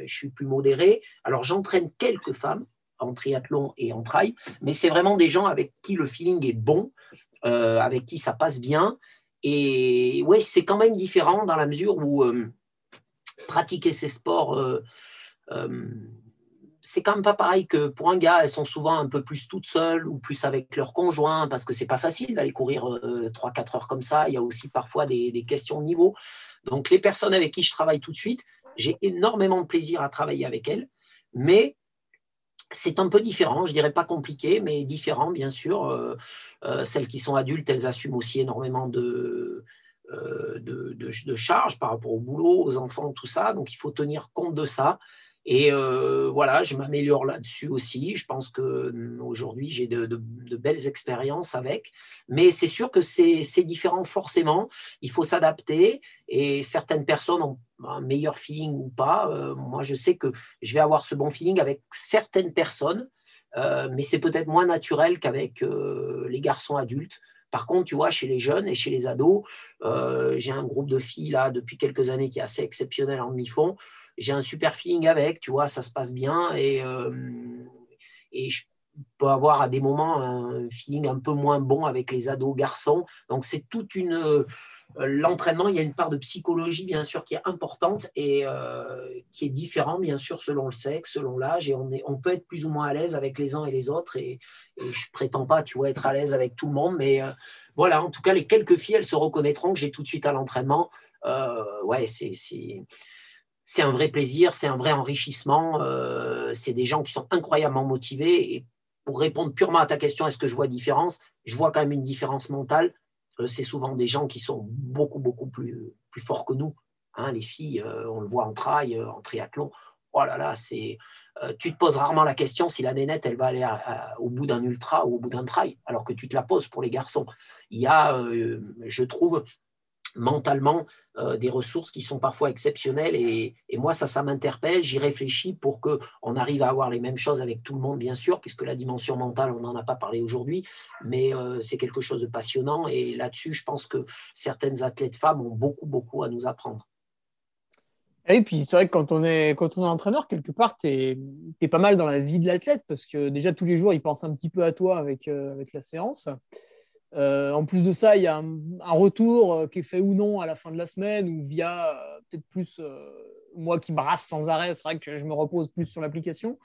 suis plus modéré. Alors j'entraîne quelques femmes, en triathlon et en trail, mais c'est vraiment des gens avec qui le feeling est bon, euh, avec qui ça passe bien. Et ouais, c'est quand même différent dans la mesure où euh, pratiquer ces sports, euh, c'est quand même pas pareil que pour un gars, elles sont souvent un peu plus toutes seules ou plus avec leur conjoint, parce que c'est pas facile d'aller courir 3-4 heures comme ça. Il y a aussi parfois des, des questions de niveau. Donc les personnes avec qui je travaille tout de suite, j'ai énormément de plaisir à travailler avec elles, mais c'est un peu différent, je dirais pas compliqué, mais différent, bien sûr. Euh, euh, celles qui sont adultes, elles assument aussi énormément de, euh, de, de, charges par rapport au boulot, aux enfants, tout ça. Donc, il faut tenir compte de ça. Et euh, voilà, je m'améliore là-dessus aussi. Je pense que hum, aujourd'hui, j'ai de, belles expériences avec. Mais c'est sûr que c'est différent forcément. Il faut s'adapter. Et certaines personnes ont un meilleur feeling ou pas. Euh, moi, je sais que je vais avoir ce bon feeling avec certaines personnes. Euh, mais c'est peut-être moins naturel qu'avec les garçons adultes. Par contre, tu vois, chez les jeunes et chez les ados, j'ai un groupe de filles là depuis quelques années qui est assez exceptionnel en demi-fond j'ai un super feeling avec, tu vois, ça se passe bien et, euh, et je peux avoir à des moments un feeling un peu moins bon avec les ados garçons. Donc c'est toute une, l'entraînement, il y a une part de psychologie, bien sûr, qui est importante et qui est différente, bien sûr, selon le sexe, selon l'âge. Et on, est, on peut être plus ou moins à l'aise avec les uns et les autres. Et, et je prétends pas, tu vois, être à l'aise avec tout le monde. Mais voilà, en tout cas, les quelques filles, elles se reconnaîtront que j'ai tout de suite à l'entraînement. ouais, c'est c'est un vrai plaisir, c'est un vrai enrichissement. Euh, c'est des gens qui sont incroyablement motivés. Et pour répondre purement à ta question, est-ce que je vois différence? Je vois quand même une différence mentale. Euh, c'est souvent des gens qui sont beaucoup, beaucoup plus, plus forts que nous. Hein, les filles, euh, on le voit en trail, en triathlon. Oh là là, c'est. tu te poses rarement la question si la nénette, elle va aller au bout d'un ultra ou au bout d'un trail, alors que tu te la poses pour les garçons. Il y a, je trouve, mentalement euh, des ressources qui sont parfois exceptionnelles. Et, moi, ça, ça m'interpelle. J'y réfléchis pour qu'on arrive à avoir les mêmes choses avec tout le monde, bien sûr, puisque la dimension mentale, on n'en a pas parlé aujourd'hui, mais euh, c'est quelque chose de passionnant. Et là-dessus, je pense que certaines athlètes femmes ont beaucoup, beaucoup à nous apprendre. Et puis c'est vrai que quand on est, quand on est entraîneur, quelque part, tu es, pas mal dans la vie de l'athlète parce que déjà tous les jours, il pense un petit peu à toi avec, euh, avec la séance. Euh, en plus de ça, il y a un, retour euh, qui est fait ou non à la fin de la semaine ou via euh, peut-être plus moi qui brasse sans arrêt. C'est vrai que je me repose plus sur l'application.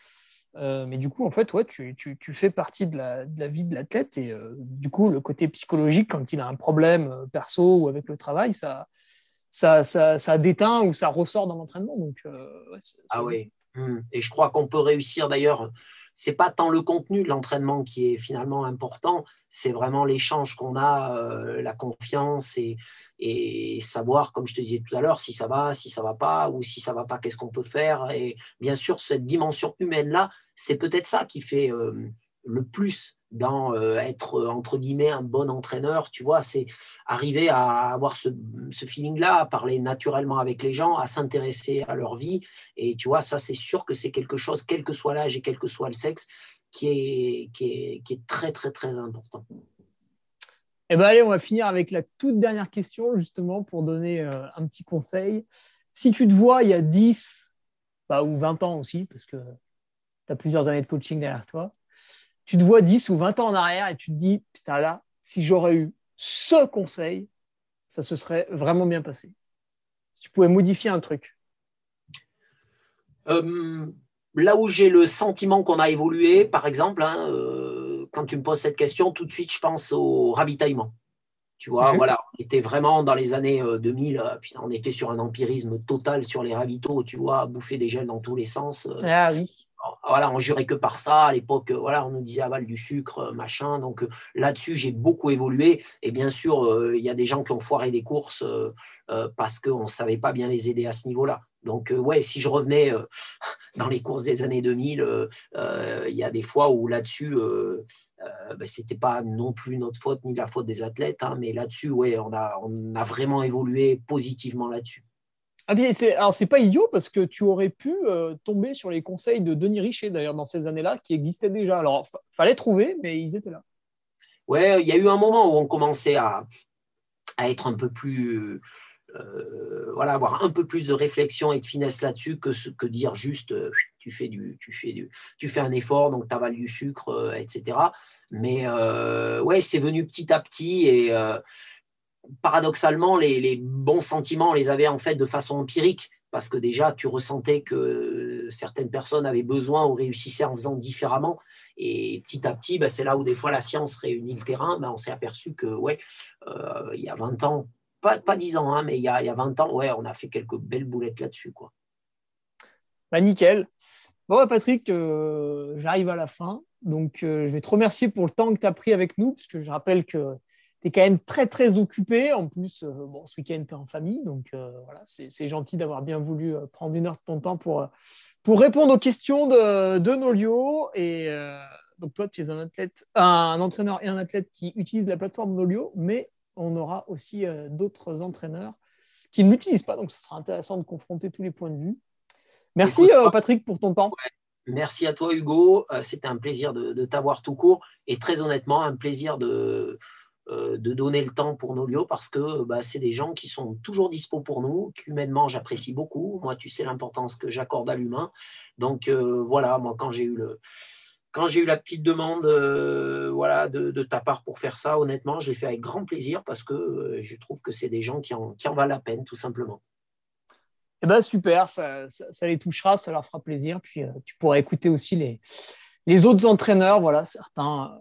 mais du coup, en fait, ouais, tu, tu, tu fais partie de la, de la vie de l'athlète et du coup, le côté psychologique, quand il a un problème perso ou avec le travail, ça, ça, ça, ça déteint ou ça ressort dans l'entraînement. Donc, ah oui. Mmh. Et je crois qu'on peut réussir d'ailleurs c'est pas tant le contenu de l'entraînement qui est finalement important, c'est vraiment l'échange qu'on a, euh, la confiance et, savoir, comme je te disais tout à l'heure, si ça va, si ça va pas, ou si ça va pas, qu'est-ce qu'on peut faire. Et bien sûr, cette dimension humaine là, c'est peut-être ça qui fait euh, le plus dans euh, être entre guillemets un bon entraîneur, tu vois, c'est arriver à avoir ce, feeling-là, à parler naturellement avec les gens, à s'intéresser à leur vie. Et tu vois, ça, c'est sûr que c'est quelque chose, quel que soit l'âge et quel que soit le sexe, qui est, qui est, qui est très, très, très important. Eh bien, allez, on va finir avec la toute dernière question, justement, pour donner euh, un petit conseil. Si tu te vois il y a 10 bah, ou 20 ans aussi, parce que tu as plusieurs années de coaching derrière toi, tu te vois 10 ou 20 ans en arrière et tu te dis, putain là, si j'aurais eu ce conseil, ça se serait vraiment bien passé. Si tu pouvais modifier un truc. Euh, là où j'ai le sentiment qu'on a évolué, par exemple, hein, euh, quand tu me poses cette question, tout de suite, je pense au ravitaillement. Tu vois, mhm. voilà, on était vraiment dans les années 2000, euh, puis on était sur un empirisme total sur les ravitaux, tu vois, bouffer des gels dans tous les sens. ah oui voilà, on jurait que par ça. À l'époque, voilà, on nous disait aval du sucre, euh, machin. Donc euh, là-dessus, j'ai beaucoup évolué. Et bien sûr, euh, il y a des gens qui ont foiré des courses parce qu'on ne savait pas bien les aider à ce niveau-là. Donc, ouais, si je revenais dans les courses des années 2000, il y a des fois où là-dessus, ben, ce n'était pas non plus notre faute ni la faute des athlètes, hein, mais là-dessus, ouais, on a, on a vraiment évolué positivement là-dessus. Ah c'est, alors c'est pas idiot parce que tu aurais pu euh, tomber sur les conseils de Denis Richer d'ailleurs dans ces années-là qui existaient déjà. Alors fallait trouver, mais ils étaient là. Ouais, il y a eu un moment où on commençait à, à être un peu plus, euh, voilà, avoir un peu plus de réflexion et de finesse là-dessus que que dire juste euh, tu fais du, tu fais du, tu fais un effort donc tu avales du sucre, etc. Mais ouais, c'est venu petit à petit et paradoxalement, les, bons sentiments, on les avait en fait de façon empirique, parce que déjà, tu ressentais que certaines personnes avaient besoin ou réussissaient en faisant différemment. Et petit à petit, bah, c'est là où des fois la science réunit le terrain. Bah, on s'est aperçu que, ouais, euh, il y a 20 ans, pas, pas 10 ans, hein, mais il y, a, il y, a, 20 ans, ouais, on a fait quelques belles boulettes là-dessus. Quoi. Bah, nickel. Bon, Patrick, euh, j'arrive à la fin. Donc, euh, je vais te remercier pour le temps que tu as pris avec nous, parce que je rappelle que tu es quand même très, très occupé. En plus, euh, bon, ce week-end, tu es en famille. Donc, euh, voilà, c'est gentil d'avoir bien voulu euh, prendre une heure de ton temps pour, pour répondre aux questions de, de Nolio. Et donc, toi, tu es un athlète, un entraîneur et un athlète qui utilise la plateforme Nolio, mais on aura aussi d'autres entraîneurs qui ne l'utilisent pas. Donc, ce sera intéressant de confronter tous les points de vue. Merci, Patrick, pour ton temps. Merci à toi, Hugo. C'était un plaisir de, de t'avoir tout court et très honnêtement, un plaisir de de donner le temps pour nos lieux parce que bah, c'est des gens qui sont toujours dispo pour nous, qu'humainement j'apprécie beaucoup. Moi, tu sais l'importance que j'accorde à l'humain. Donc euh, voilà, moi quand j'ai eu le, quand j'ai eu la petite demande voilà, de, ta part pour faire ça, honnêtement, je l'ai fait avec grand plaisir parce que je trouve que c'est des gens qui en, qui en valent la peine, tout simplement. Eh ben super, ça, ça, les touchera, ça leur fera plaisir. Puis tu pourras écouter aussi les, les autres entraîneurs. Voilà, certains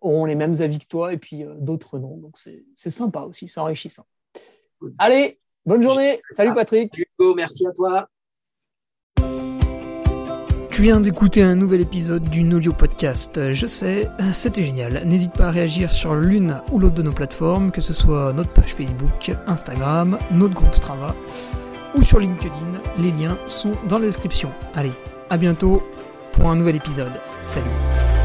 auront les mêmes avis que toi et puis d'autres non. Donc c'est sympa aussi, c'est enrichissant. Allez, bonne journée. Salut Patrick. Hugo, merci à toi. Tu viens d'écouter un nouvel épisode du Nolio Podcast. Je sais, c'était génial. N'hésite pas à réagir sur l'une ou l'autre de nos plateformes, que ce soit notre page Facebook, Instagram, notre groupe Strava ou sur LinkedIn. Les liens sont dans la description. Allez, à bientôt pour un nouvel épisode. Salut